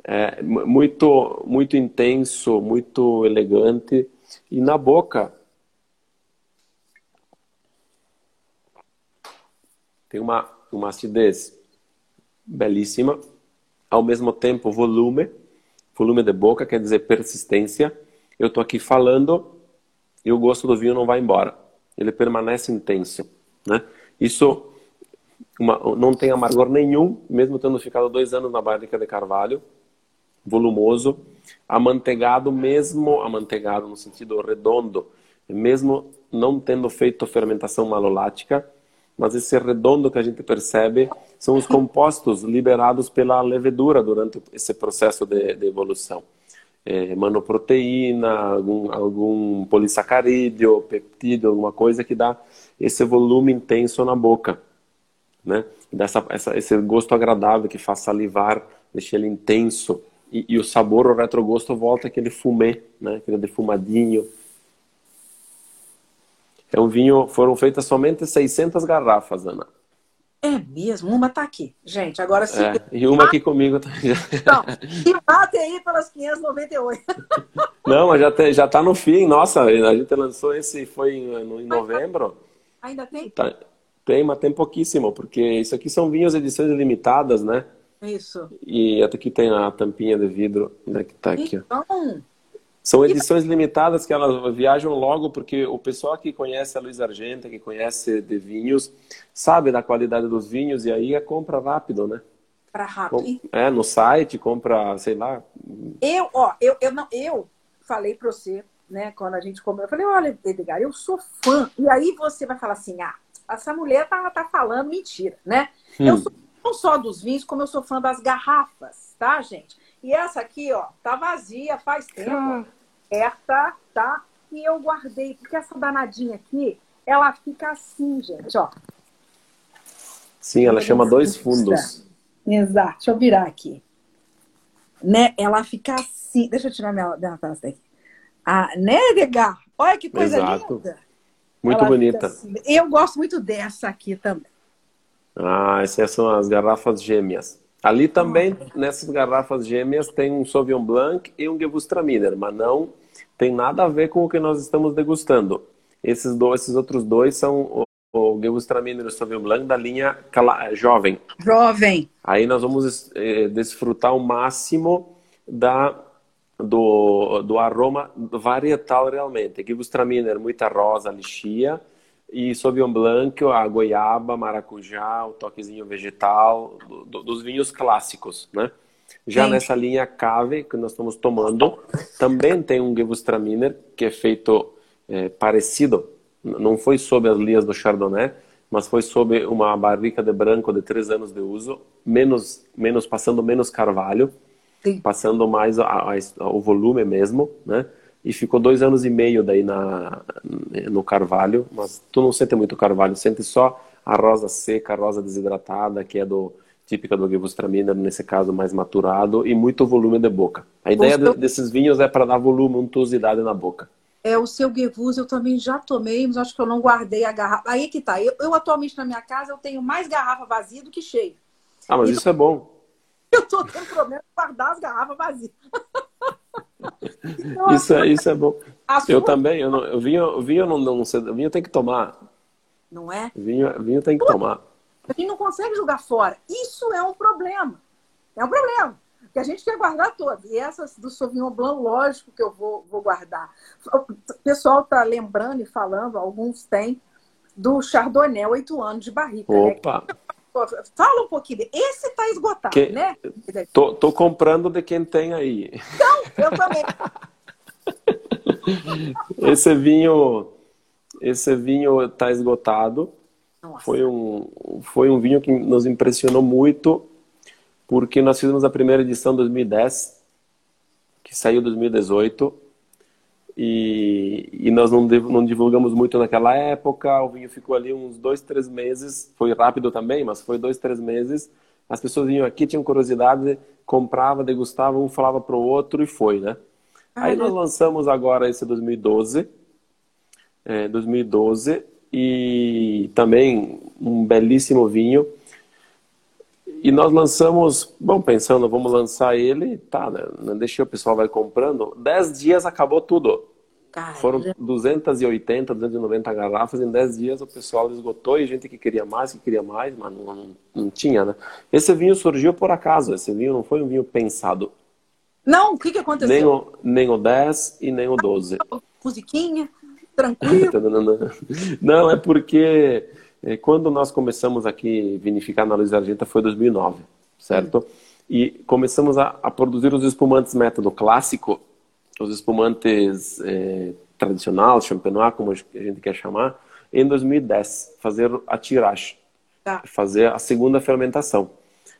é, muito, muito intenso, muito elegante. E na boca tem uma, uma acidez belíssima, ao mesmo tempo volume, volume de boca, quer dizer persistência. Eu estou aqui falando e o gosto do vinho não vai embora, ele permanece intenso. Né? Isso uma, não tem amargor nenhum, mesmo tendo ficado dois anos na barrica de carvalho volumoso, amanteigado mesmo, amanteigado no sentido redondo, mesmo não tendo feito fermentação malolática, mas esse redondo que a gente percebe são os compostos liberados pela levedura durante esse processo de, de evolução. É, manoproteína, algum, algum polissacarídeo, peptídeo, alguma coisa que dá esse volume intenso na boca, né? Dessa, essa, esse gosto agradável que faz salivar, deixa ele intenso, e, e, o sabor, o retrogosto volta aquele fumê, né? Aquele defumadinho. É um vinho, foram feitas somente 600 garrafas, Ana. É mesmo? Uma tá aqui, gente. Agora sim. É, e uma aqui comigo também. Não, e bate aí pelas 598. Não, mas já, te, já tá no fim. Nossa, a gente lançou esse, foi em, em novembro. Ainda tem? Tá, tem, mas tem pouquíssimo, porque isso aqui são vinhos edições limitadas, né? Isso. E até aqui tem a tampinha de vidro, né, que tá aqui. Então... São edições limitadas que elas viajam logo, porque o pessoal que conhece a Luiz Argenta, que conhece de vinhos, sabe da qualidade dos vinhos e aí é compra rápido, né? Para rápido. É, no site, compra, sei lá. Eu, ó, eu, eu, não, eu falei para você, né, quando a gente comeu, eu falei, olha, Edgar, eu sou fã. E aí você vai falar assim, ah, essa mulher tá, tá falando mentira, né? Hum. Eu sou não só dos vinhos, como eu sou fã das garrafas, tá, gente? E essa aqui, ó, tá vazia faz tempo. Hum. Essa, tá? E eu guardei, porque essa danadinha aqui, ela fica assim, gente, ó. Sim, ela chama dois fundos. Exato. Deixa eu virar aqui. Né? Ela fica assim. Deixa eu tirar minha, minha taça daqui. Ah, né, Edgar? Olha que coisa Exato. linda. Muito ela bonita. Assim. Eu gosto muito dessa aqui também. Ah, essas são as garrafas gêmeas. Ali também, nessas garrafas gêmeas, tem um Sauvignon Blanc e um Gewürztraminer, mas não tem nada a ver com o que nós estamos degustando. Esses, dois, esses outros dois são o, o Gewürztraminer e o Sauvignon Blanc da linha jovem. Jovem. Aí nós vamos eh, desfrutar o máximo da, do, do aroma varietal realmente. Gewürztraminer, muita rosa, lixia e Sauvignon Blanc, a goiaba, maracujá, o toquezinho vegetal, do, do, dos vinhos clássicos, né? Já Sim. nessa linha cave que nós estamos tomando, também tem um Gewürztraminer que é feito é, parecido, não foi sob as linhas do Chardonnay, mas foi sob uma barrica de branco de três anos de uso, menos, menos passando menos carvalho, Sim. passando mais a, a, o volume mesmo, né? E ficou dois anos e meio daí na, no carvalho, mas tu não sente muito carvalho, sente só a rosa seca, a rosa desidratada, que é do típica do Gewürztraminer, nesse caso mais maturado, e muito volume de boca. A ideia de, desses vinhos é para dar volume, untuosidade na boca. É, o seu Gewürz eu também já tomei, mas acho que eu não guardei a garrafa. Aí que tá. Eu, eu atualmente na minha casa eu tenho mais garrafa vazia do que cheia. Ah, mas então, isso é bom. Eu tô tendo problema de guardar as garrafas vazias. isso, é, isso é bom. Eu também, eu, não, eu vinho, vinho não, não, vinho tem que tomar. Não é? Vinho, vinho tem que tomar. A gente não consegue jogar fora. Isso é um problema. É um problema. Que a gente quer guardar todas. E essas do Sauvignon Blanc, lógico que eu vou, vou guardar. O pessoal está lembrando e falando, alguns têm, do Chardonnay, oito anos de barrica. Né? Opa! Né? Fala um pouquinho. Esse está esgotado, que... né? Tô, tô comprando de quem tem aí. Então, eu também. esse vinho, esse vinho está esgotado. Foi um, foi um vinho que nos impressionou muito, porque nós fizemos a primeira edição em 2010, que saiu em 2018, e, e nós não, não divulgamos muito naquela época. O vinho ficou ali uns dois, três meses. Foi rápido também, mas foi dois, três meses. As pessoas vinham aqui, tinham curiosidade, comprava, degustava, um falava para o outro e foi, né? Aí nós lançamos agora esse 2012, é, 2012, e também um belíssimo vinho. E nós lançamos, bom, pensando, vamos lançar ele, tá, né? Deixei o pessoal vai comprando. Dez dias acabou tudo. Caramba. Foram 280, 290 garrafas. Em 10 dias o pessoal esgotou e gente que queria mais, que queria mais, mas não, não, não, tinha, né? Esse vinho surgiu por acaso. Esse vinho não foi um vinho pensado. Não, o que, que aconteceu? Nem o, nem o 10 e nem o 12. Musiquinha? Tranquilo? Não, é porque quando nós começamos aqui vinificar na Luiz Argenta foi 2009, certo? Hum. E começamos a, a, produzir os espumantes método clássico, os espumantes é, tradicional, champenois, como a gente quer chamar, em 2010, fazer a tiragem, tá. fazer a segunda fermentação.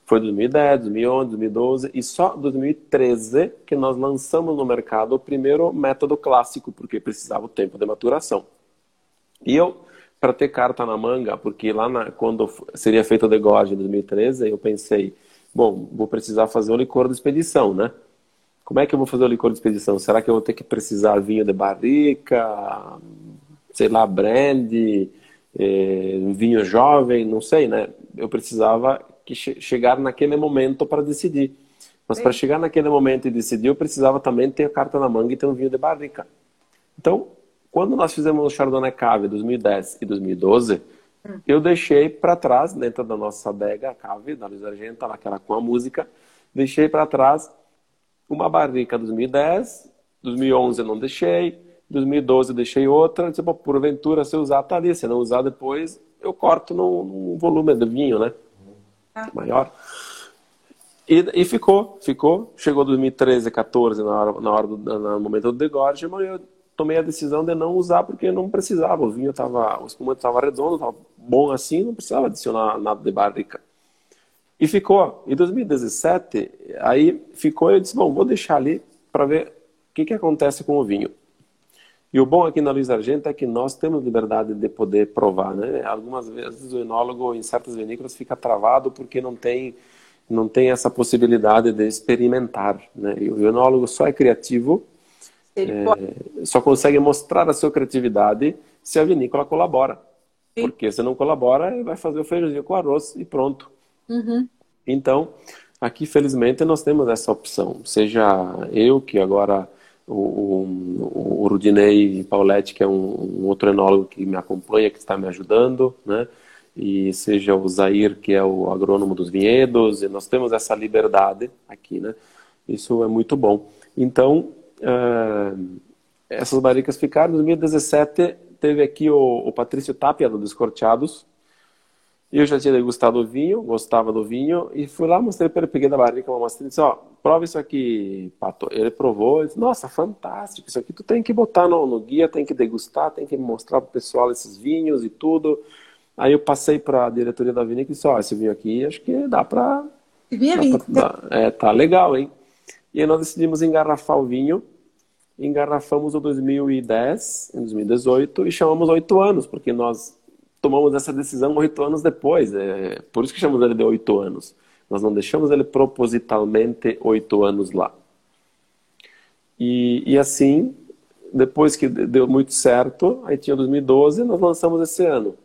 Foi 2010, 2011, 2012 e só 2013 que nós lançamos no mercado o primeiro método clássico, porque precisava o tempo de maturação. E eu, para ter carta na manga, porque lá na, quando seria feito o degorge em 2013, eu pensei, bom, vou precisar fazer o licor de expedição, né? Como é que eu vou fazer o licor de expedição? Será que eu vou ter que precisar vinho de barrica, sei lá, brandy, eh, vinho jovem, não sei, né? Eu precisava que che chegar naquele momento para decidir. Mas para chegar naquele momento e decidir, eu precisava também ter a carta na manga e ter um vinho de barrica. Então, quando nós fizemos o Chardonnay Cave 2010 e 2012, hum. eu deixei para trás, dentro da nossa adega, a Cave, da Luiz Argenta, aquela com a música, deixei para trás uma barrica 2010, 2011 eu não deixei, 2012 deixei outra, tipo, porventura se eu usar tá ali, se não usar depois, eu corto no, no volume do vinho, né? maior. E, e, ficou, ficou. Chegou 2013, 14, na hora, na hora do no momento do degorge, mas eu tomei a decisão de não usar porque não precisava. O vinho estava, o espumante estava redondo, estava bom assim, não precisava adicionar nada de barrica. E ficou. Em 2017, aí ficou eu disse, bom, vou deixar ali para ver o que, que acontece com o vinho. E o bom aqui na Luiz Argenta é que nós temos liberdade de poder provar, né? Algumas vezes o enólogo em certas vinícolas fica travado porque não tem não tem essa possibilidade de experimentar, né? E o enólogo só é criativo, é, só consegue mostrar a sua criatividade se a vinícola colabora. Sim. Porque se não colabora, vai fazer o feijãozinho com arroz e pronto. Uhum. Então, aqui felizmente nós temos essa opção. Seja eu que agora o, o, o Rudinei Pauletti, que é um, um, outro enólogo que me acompanha, que está me ajudando, né? E seja o Zair, que é o agrônomo dos vinhedos, e nós temos essa liberdade aqui, né? Isso é muito bom. Então, uh, essas barricas ficaram. Em 2017, teve aqui o, o Patrício Tapia, do Descorteados, eu já tinha degustado o vinho, gostava do vinho, e fui lá, mostrei para ele, peguei da barrica uma amostra e disse, ó, prova isso aqui, Pato. Ele provou, disse, nossa, fantástico, isso aqui tu tem que botar no, no guia, tem que degustar, tem que mostrar pro pessoal esses vinhos e tudo. Aí eu passei para a diretoria da vinícola e disse, ó, esse vinho aqui acho que dá para... Vinha vir. É, tá legal, hein? E aí nós decidimos engarrafar o vinho, engarrafamos o 2010, em 2018, e chamamos oito anos, porque nós tomamos essa decisão oito anos depois. É, por isso que chamamos ele de oito anos. Nós não deixamos ele propositalmente oito anos lá. E, e assim, depois que deu muito certo, aí tinha 2012, nós lançamos esse ano.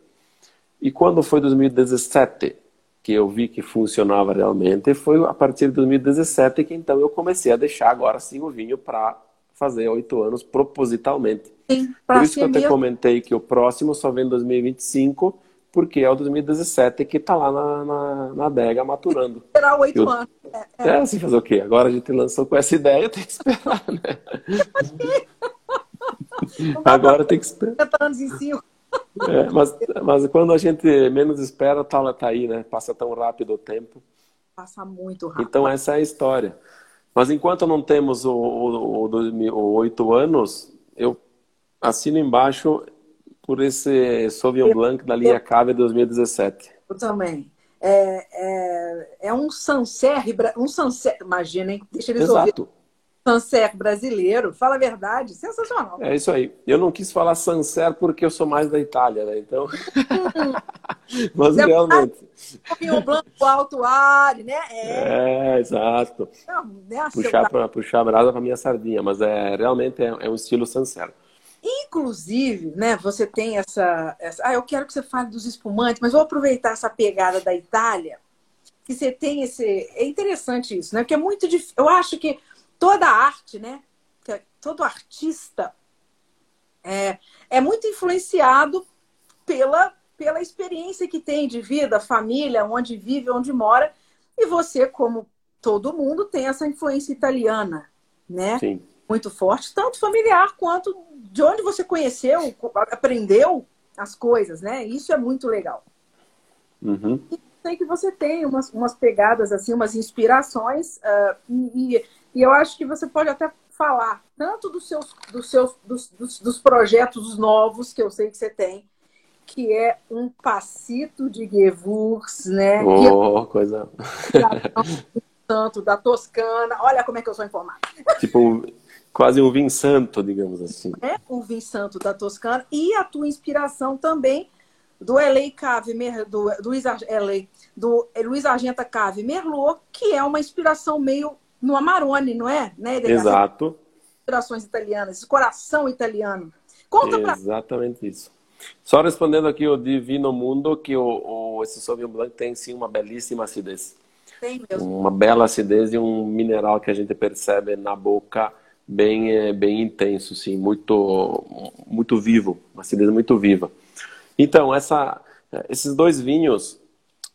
E quando foi 2017 que eu vi que funcionava realmente, foi a partir de 2017 que então eu comecei a deixar agora sim o vinho para fazer oito anos propositalmente. Sim, Por isso que eu até comentei que o próximo só vem em 2025, porque é o 2017 que está lá na, na, na adega maturando. Será oito eu... anos. É, é. é, assim fazer o quê? Agora a gente lançou com essa ideia, tem que esperar, né? Agora tem que esperar. anos em cinco. É, mas, mas quando a gente menos espera, tá, tá aí, né? Passa tão rápido o tempo. Passa muito rápido. Então essa é a história. Mas enquanto não temos oito anos, eu assino embaixo por esse Sauvignon Blanc da linha Cave 2017. Eu também. É, é, é um Sancerre, um Sancerre, imagina, hein? Deixa eu Exato. Ouvir. Sancerre brasileiro, fala a verdade, sensacional. É isso aí. Eu não quis falar Sancerre porque eu sou mais da Itália, né? Então. Mas é realmente. Um branco alto ar, né? É, é exato. É, puxar, pra, puxar a brasa para minha sardinha, mas é realmente é, é um estilo Sancerre. Inclusive, né, você tem essa, essa. Ah, eu quero que você fale dos espumantes, mas vou aproveitar essa pegada da Itália, que você tem esse. É interessante isso, né? Porque é muito difícil. Eu acho que toda arte, né? Todo artista é, é muito influenciado pela, pela experiência que tem de vida, família, onde vive, onde mora. E você, como todo mundo, tem essa influência italiana, né? Sim. Muito forte, tanto familiar quanto de onde você conheceu, aprendeu as coisas, né? Isso é muito legal. Uhum. E sei que você tem umas, umas pegadas, assim, umas inspirações, uh, e, e eu acho que você pode até falar tanto dos seus, dos seus dos, dos, dos projetos novos que eu sei que você tem, que é um passito de Gewurz, né? Oh, que... coisa. Tanto da Toscana. Olha como é que eu sou informada. Tipo, quase um vinho santo, digamos assim. É, o vinho santo da Toscana. E a tua inspiração também do LA Cave, do, do, do Luiz Argenta Cave Merlot, que é uma inspiração meio no Amarone, não é? Né, Exato. Inspirações italianas, esse coração italiano. Conta pra... Exatamente isso. Só respondendo aqui o Divino Mundo, que o, o, esse Sauvignon Blanc tem sim uma belíssima acidez. Tem mesmo. Uma bela acidez e um mineral que a gente percebe na boca bem, é, bem intenso, sim, muito, muito vivo, uma acidez muito viva. Então, essa, esses dois vinhos,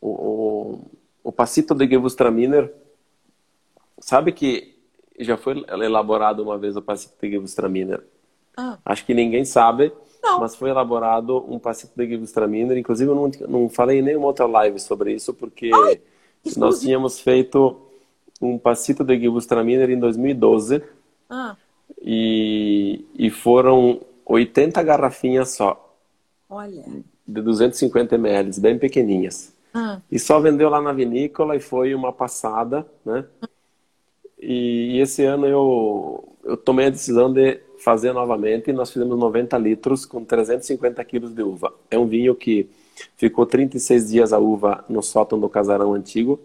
o, o, o Passito de Gewürztraminer, Sabe que já foi elaborado uma vez o Passito de Gewürztraminer? Ah. Acho que ninguém sabe, não. mas foi elaborado um Passito de Gewürztraminer. Inclusive, eu não, não falei em nenhuma outra live sobre isso, porque Ai, nós tínhamos feito um Passito de Gewürztraminer em 2012. Ah. E, e foram 80 garrafinhas só. Olha. De 250 ml, bem pequeninhas. Ah. E só vendeu lá na vinícola e foi uma passada, né? Ah. E, esse ano eu, eu tomei a decisão de fazer novamente e nós fizemos 90 litros com 350 quilos de uva. É um vinho que ficou 36 dias a uva no sótão do casarão antigo,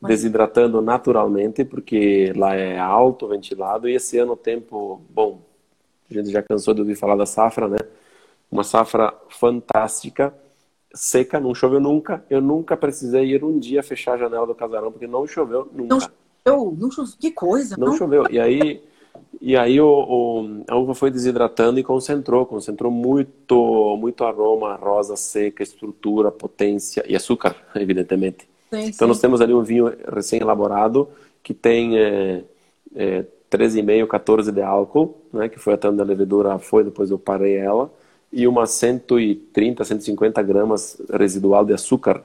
Mas... desidratando naturalmente, porque lá é alto, ventilado, e esse ano o tempo, bom, a gente já cansou de ouvir falar da safra, né? Uma safra fantástica, seca, não choveu nunca. Eu nunca precisei ir um dia fechar a janela do casarão, porque não choveu nunca. Não choveu, não choveu, que coisa. Não, não choveu. E aí, e aí o, o, a uva foi desidratando e concentrou, concentrou muito, muito aroma, rosa seca, estrutura, potência e açúcar, evidentemente. Sim, então sim. nós temos ali um vinho recém-elaborado que tem é, é, 13,5, 14 de álcool, né, que foi até onde a levedura foi, depois eu parei ela, e umas 130, 150 gramas residual de açúcar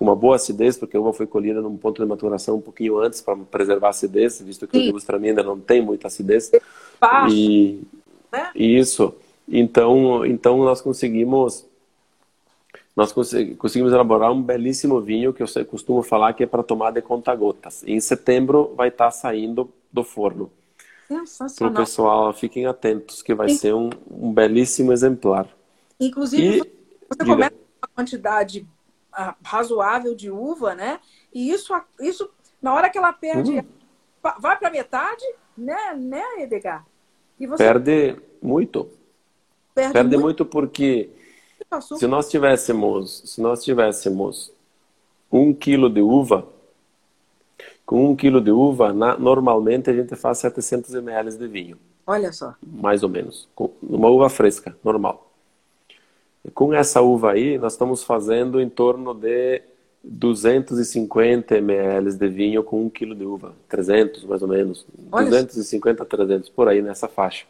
com uma boa acidez, porque a uva foi colhida num ponto de maturação um pouquinho antes para preservar a acidez, visto que Sim. o ainda não tem muita acidez. Baixo, e né? isso. Então, então nós conseguimos nós conseguimos elaborar um belíssimo vinho que eu costumo falar que é para tomar de conta-gotas. Em setembro vai estar tá saindo do forno. Para o pessoal, fiquem atentos, que vai ser um, um belíssimo exemplar. Inclusive, e, você diga. começa com uma quantidade razoável de uva, né? E isso, isso na hora que ela perde, hum. vai para metade, né, né, Edgar? Você... Perde muito. Perde, perde muito. muito porque se nós tivéssemos, se nós tivéssemos um quilo de uva, com um quilo de uva, na, normalmente a gente faz 700 ml de vinho. Olha só. Mais ou menos. Com uma uva fresca, normal. E com essa uva aí, nós estamos fazendo em torno de 250 ml de vinho com um quilo de uva. 300, mais ou menos. Olha 250 a 300, por aí nessa faixa.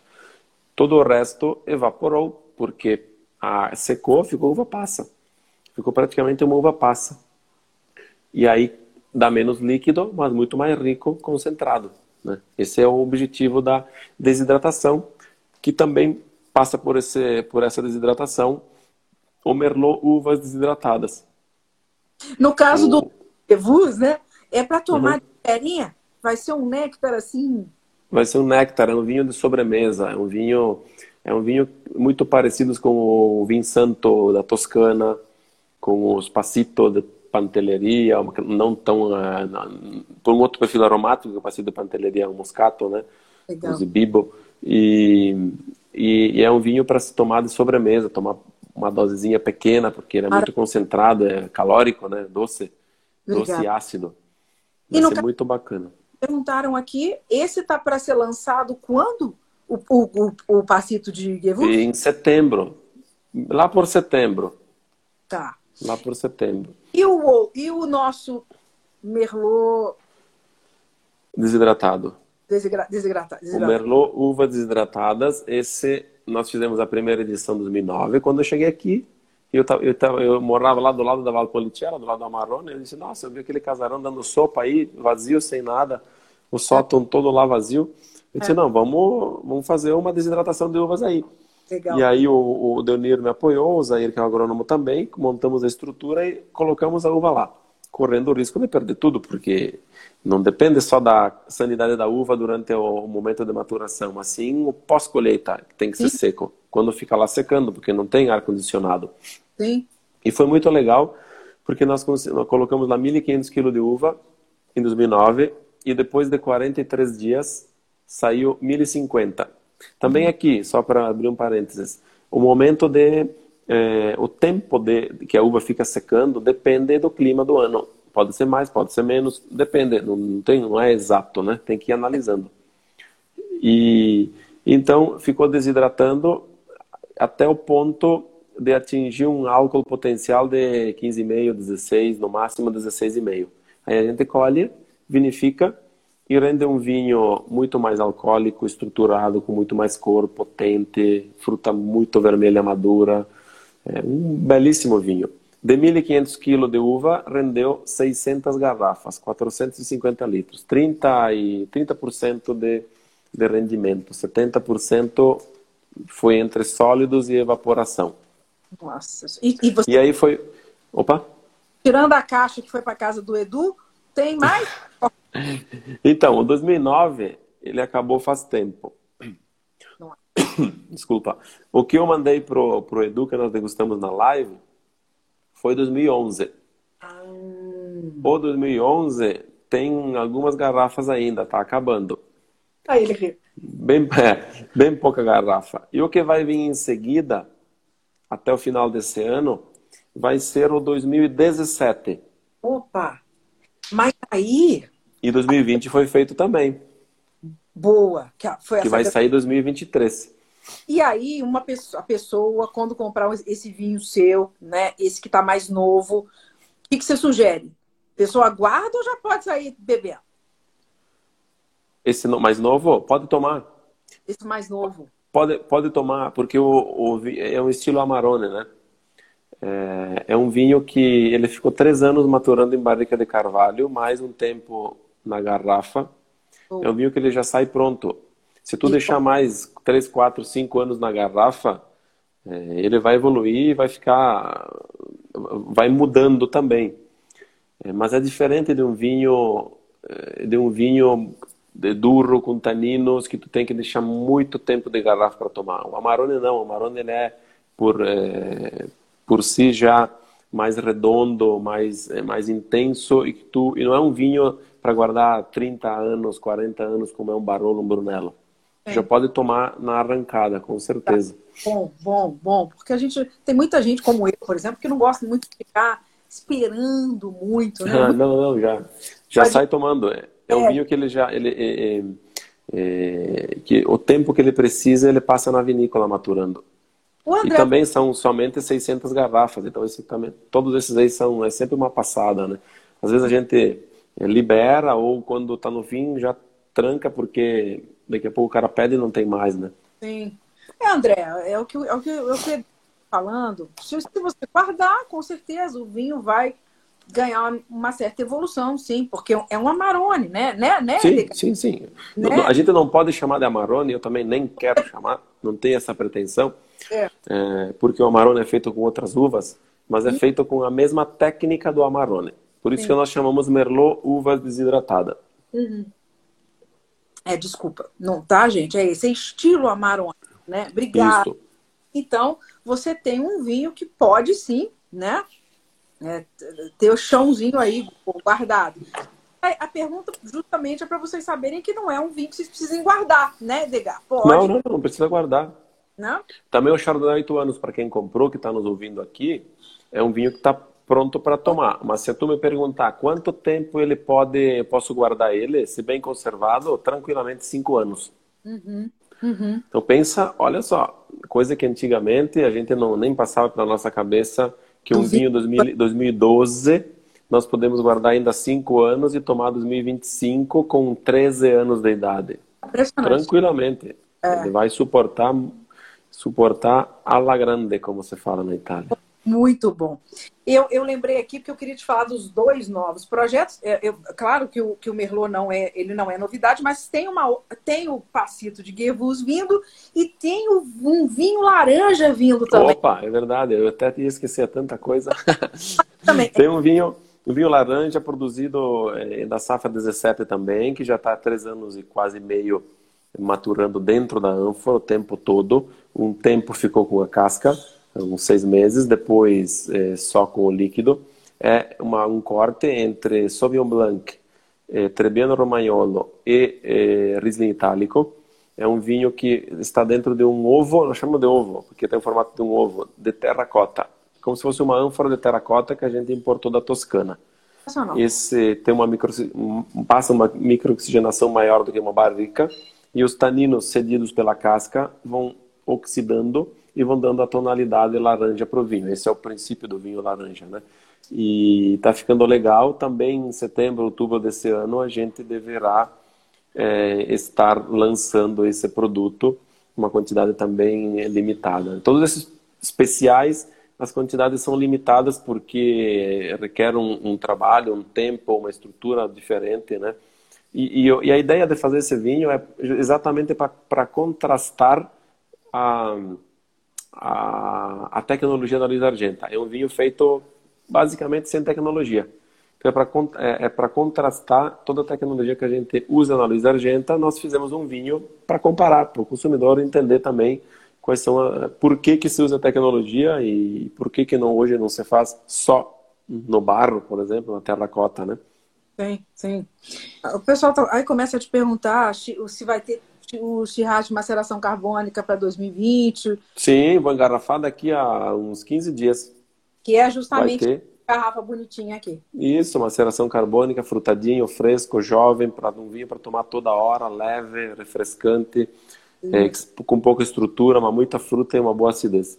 Todo o resto evaporou, porque a, secou, ficou uva passa. Ficou praticamente uma uva passa. E aí dá menos líquido, mas muito mais rico, concentrado. Né? Esse é o objetivo da desidratação, que também passa por, esse, por essa desidratação o Merlot uvas desidratadas. No caso o... do Evus, né? É para tomar uhum. de perinha? Vai ser um néctar assim? Vai ser um néctar, é um vinho de sobremesa, é um vinho é um vinho muito parecido com o vinho santo da Toscana, com os passito de Pantelleria, não tão uh, por um outro perfil aromático que o passito de Pantelleria é um moscato, né? Legal. O zibibo. E, e, e, é um vinho para se tomar de sobremesa, tomar uma dosezinha pequena, porque ele é muito concentrado, é calórico, né? Doce, doce e ácido. Vai e ser muito bacana. Perguntaram aqui, esse tá para ser lançado quando? o, o, o, passito de Gewurz? Em setembro. Lá por setembro. Tá. Lá por setembro. E o, e o nosso Merlot? Desidratado. Desigra, desidratado. O Merlot Uva Desidratadas, esse nós fizemos a primeira edição de 2009. Quando eu cheguei aqui, eu, eu, eu morava lá do lado da Valpolicella, do lado da Amarone, eu disse, nossa, eu vi aquele casarão dando sopa aí, vazio, sem nada, o sótão todo lá vazio. Eu disse, é. não, vamos, vamos fazer uma desidratação de uvas aí. Legal. E aí o, o Deonir me apoiou, o Zair, que é o agrônomo também, montamos a estrutura e colocamos a uva lá, correndo o risco de perder tudo, porque não depende só da sanidade da uva durante o momento de maturação, mas sim o pós-colheita, que tem que ser sim. seco, quando fica lá secando, porque não tem ar-condicionado. Sim. E foi muito legal, porque nós, nós colocamos lá 1.500 kg de uva em 2009, e depois de 43 dias saiu 1050. Também aqui, só para abrir um parênteses, o momento de é, o tempo de que a uva fica secando depende do clima do ano. Pode ser mais, pode ser menos, depende, não, tem, não é exato, né? Tem que ir analisando. E então ficou desidratando até o ponto de atingir um álcool potencial de 15,5, 16, no máximo 16,5. Aí a gente colhe, vinifica e rende um vinho muito mais alcoólico, estruturado, com muito mais cor, potente, fruta muito vermelha madura. É um belíssimo vinho. De 1.500 kg de uva, rendeu 600 garrafas, 450 litros, 30%, e, 30 de, de rendimento, 70% foi entre sólidos e evaporação. Nossa, e, e, você... e aí foi. Opa! Tirando a caixa que foi para casa do Edu, tem mais? Então, o 2009, ele acabou faz tempo. Desculpa. O que eu mandei pro, pro Edu, que nós degustamos na live, foi 2011. Ah. O 2011 tem algumas garrafas ainda, tá acabando. Aí ele Bem, é, bem pouca garrafa. E o que vai vir em seguida, até o final desse ano, vai ser o 2017. Opa! Mas aí e 2020 foi feito também. Boa. Que, foi que vai sair em 2023. E aí, uma pessoa, a pessoa, quando comprar esse vinho seu, né, esse que está mais novo, o que, que você sugere? A pessoa guarda ou já pode sair bebendo? Esse mais novo, pode tomar. Esse mais novo. Pode, pode tomar, porque o, o é um estilo Amarone, né? É, é, um vinho que ele ficou três anos maturando em barrica de carvalho, mais um tempo na garrafa. Oh. É um vinho que ele já sai pronto. Se tu e deixar como? mais 3, 4, 5 anos na garrafa, é, ele vai evoluir e vai ficar vai mudando também. É, mas é diferente de um vinho é, de um vinho de duro com taninos que tu tem que deixar muito tempo de garrafa para tomar. O Amarone não, o Amarone ele é por é, por si já mais redondo, mais é, mais intenso e que tu e não é um vinho para guardar 30 anos, 40 anos como é um Barolo, um Brunello. É. Já pode tomar na arrancada, com certeza. Tá. Bom, bom, bom, porque a gente tem muita gente como eu, por exemplo, que não gosta muito de ficar esperando muito, né? Ah, não, não, já já sai tomando. É, é, vinho que ele já ele é, é, é, que o tempo que ele precisa ele passa na vinícola maturando. André... E também são somente 600 garrafas, então esse também, todos esses aí são é sempre uma passada, né? Às vezes a gente libera ou quando está no fim já tranca porque daqui a pouco o cara pede e não tem mais, né? Sim. É, André, é o que, é o que eu estou falando. Se, se você guardar, com certeza o vinho vai ganhar uma certa evolução, sim, porque é um Amarone, né? né, né sim, sim, sim. Né? A gente não pode chamar de Amarone, eu também nem quero chamar, não tenho essa pretensão, é. É, porque o Amarone é feito com outras uvas, mas é feito com a mesma técnica do Amarone. Por isso sim. que nós chamamos Merlot uva desidratada. Uhum. É, desculpa, não tá, gente? É esse, é estilo Amarone, né? Obrigado. Isso. Então, você tem um vinho que pode sim, né? É, ter o chãozinho aí guardado. A pergunta justamente é para vocês saberem que não é um vinho que vocês precisem guardar, né, Degar? Pode. Não, não, não precisa guardar. Não? Também o Chardonnay 8 anos, para quem comprou, que está nos ouvindo aqui, é um vinho que está pronto para tomar. Mas se tu me perguntar quanto tempo ele pode, posso guardar ele, se bem conservado, tranquilamente cinco anos. Uhum, uhum. Então pensa, olha só, coisa que antigamente a gente não nem passava pela nossa cabeça que um vinho 2000, 2012 nós podemos guardar ainda cinco anos e tomar 2025 com 13 anos de idade. Tranquilamente. É. Ele vai suportar suportar a la grande, como se fala na Itália. Muito bom. Eu, eu lembrei aqui porque eu queria te falar dos dois novos projetos. É, eu, claro que o, que o Merlot não é, ele não é novidade, mas tem, uma, tem o Passito de Guevus vindo e tem o, um vinho laranja vindo também. Opa, é verdade. Eu até ia esquecer tanta coisa. Também. tem um vinho, um vinho laranja produzido é, da safra 17 também, que já está há três anos e quase meio maturando dentro da ânfora o tempo todo. Um tempo ficou com a casca uns seis meses, depois é, só com o líquido. É uma, um corte entre Sauvignon Blanc, é, Trebbiano Romagnolo e é, Riesling Itálico. É um vinho que está dentro de um ovo, nós chamamos de ovo, porque tem o formato de um ovo, de terracota. Como se fosse uma ânfora de terracota que a gente importou da Toscana. Esse tem uma micro, passa uma microoxigenação maior do que uma barrica e os taninos cedidos pela casca vão oxidando e vão dando a tonalidade laranja para o vinho. Esse é o princípio do vinho laranja, né? E está ficando legal. Também em setembro, outubro desse ano, a gente deverá é, estar lançando esse produto, uma quantidade também limitada. Todos esses especiais, as quantidades são limitadas porque requer um, um trabalho, um tempo, uma estrutura diferente, né? E, e, e, a ideia de fazer esse vinho é exatamente para contrastar a a, a tecnologia da Luiz Argenta. É um vinho feito basicamente sem tecnologia. Então é para é, é contrastar toda a tecnologia que a gente usa na Luiz Argenta, nós fizemos um vinho para comparar, para o consumidor entender também quais são a, por que, que se usa tecnologia e por que, que não, hoje não se faz só no barro, por exemplo, na terracota, né? Sim, sim. O pessoal tá, aí começa a te perguntar se vai ter o Chirras de maceração carbônica para 2020. Sim, vou engarrafar daqui a uns 15 dias. Que é justamente a garrafa bonitinha aqui. Isso, maceração carbônica, frutadinho, fresco, jovem, para um vinho para tomar toda hora, leve, refrescante, é, com pouca estrutura, mas muita fruta e uma boa acidez.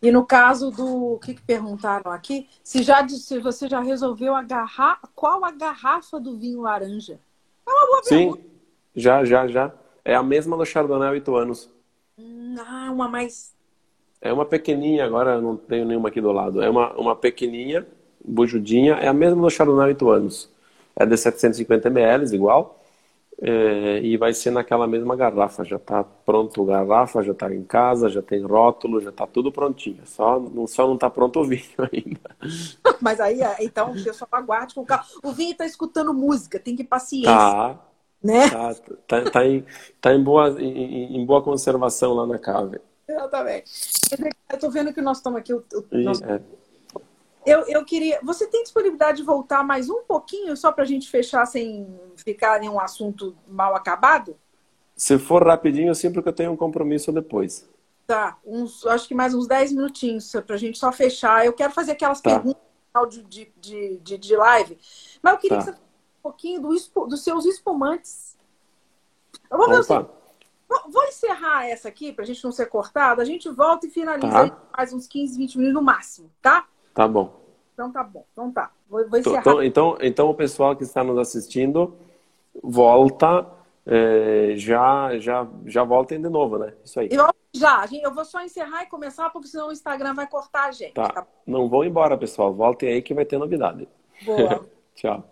E no caso do o que, que perguntaram aqui, se já se você já resolveu a garrafa, qual a garrafa do vinho laranja? É uma boa pergunta. Sim, já, já, já. É a mesma do Chardonnay 8 anos. Hum, ah, uma mais. É uma pequenininha, agora não tenho nenhuma aqui do lado. É uma, uma pequenininha, bujudinha, é a mesma do Chardonnay 8 anos. É de 750 ml, igual. é, e vai ser naquela mesma garrafa. Já está pronto a garrafa, já está em casa, já tem rótulo, já está tudo prontinho. Só, só não está pronto o vinho ainda. Mas aí, então, o pessoal aguarde com o carro. O vinho está escutando música, tem que paciência. Tá, né? Tá, tá, tá, em, tá em, boa, em, em boa conservação lá na cave. Exatamente. Eu estou vendo que nós estamos aqui. O, o, nós... é. Eu, eu queria. Você tem disponibilidade de voltar mais um pouquinho, só para a gente fechar sem ficar em um assunto mal acabado? Se for rapidinho, sim, porque eu tenho um compromisso depois. Tá, uns, acho que mais uns 10 minutinhos para a gente só fechar. Eu quero fazer aquelas tá. perguntas de, de, de, de, live, mas eu queria tá. que você pouquinho do, dos seus espumantes. Eu vou assim, Vou encerrar essa aqui, para a gente não ser cortado. A gente volta e finaliza tá. mais uns 15, 20 minutos no máximo, tá? Tá bom. Então tá bom. Então tá. Vou, vou encerrar. Então, então, então, o pessoal que está nos assistindo volta. É, já, já, já voltem de novo, né? Isso aí. Eu, já, eu vou só encerrar e começar, porque senão o Instagram vai cortar a gente. Tá. tá? Não vão embora, pessoal. Voltem aí que vai ter novidade. Boa. Tchau.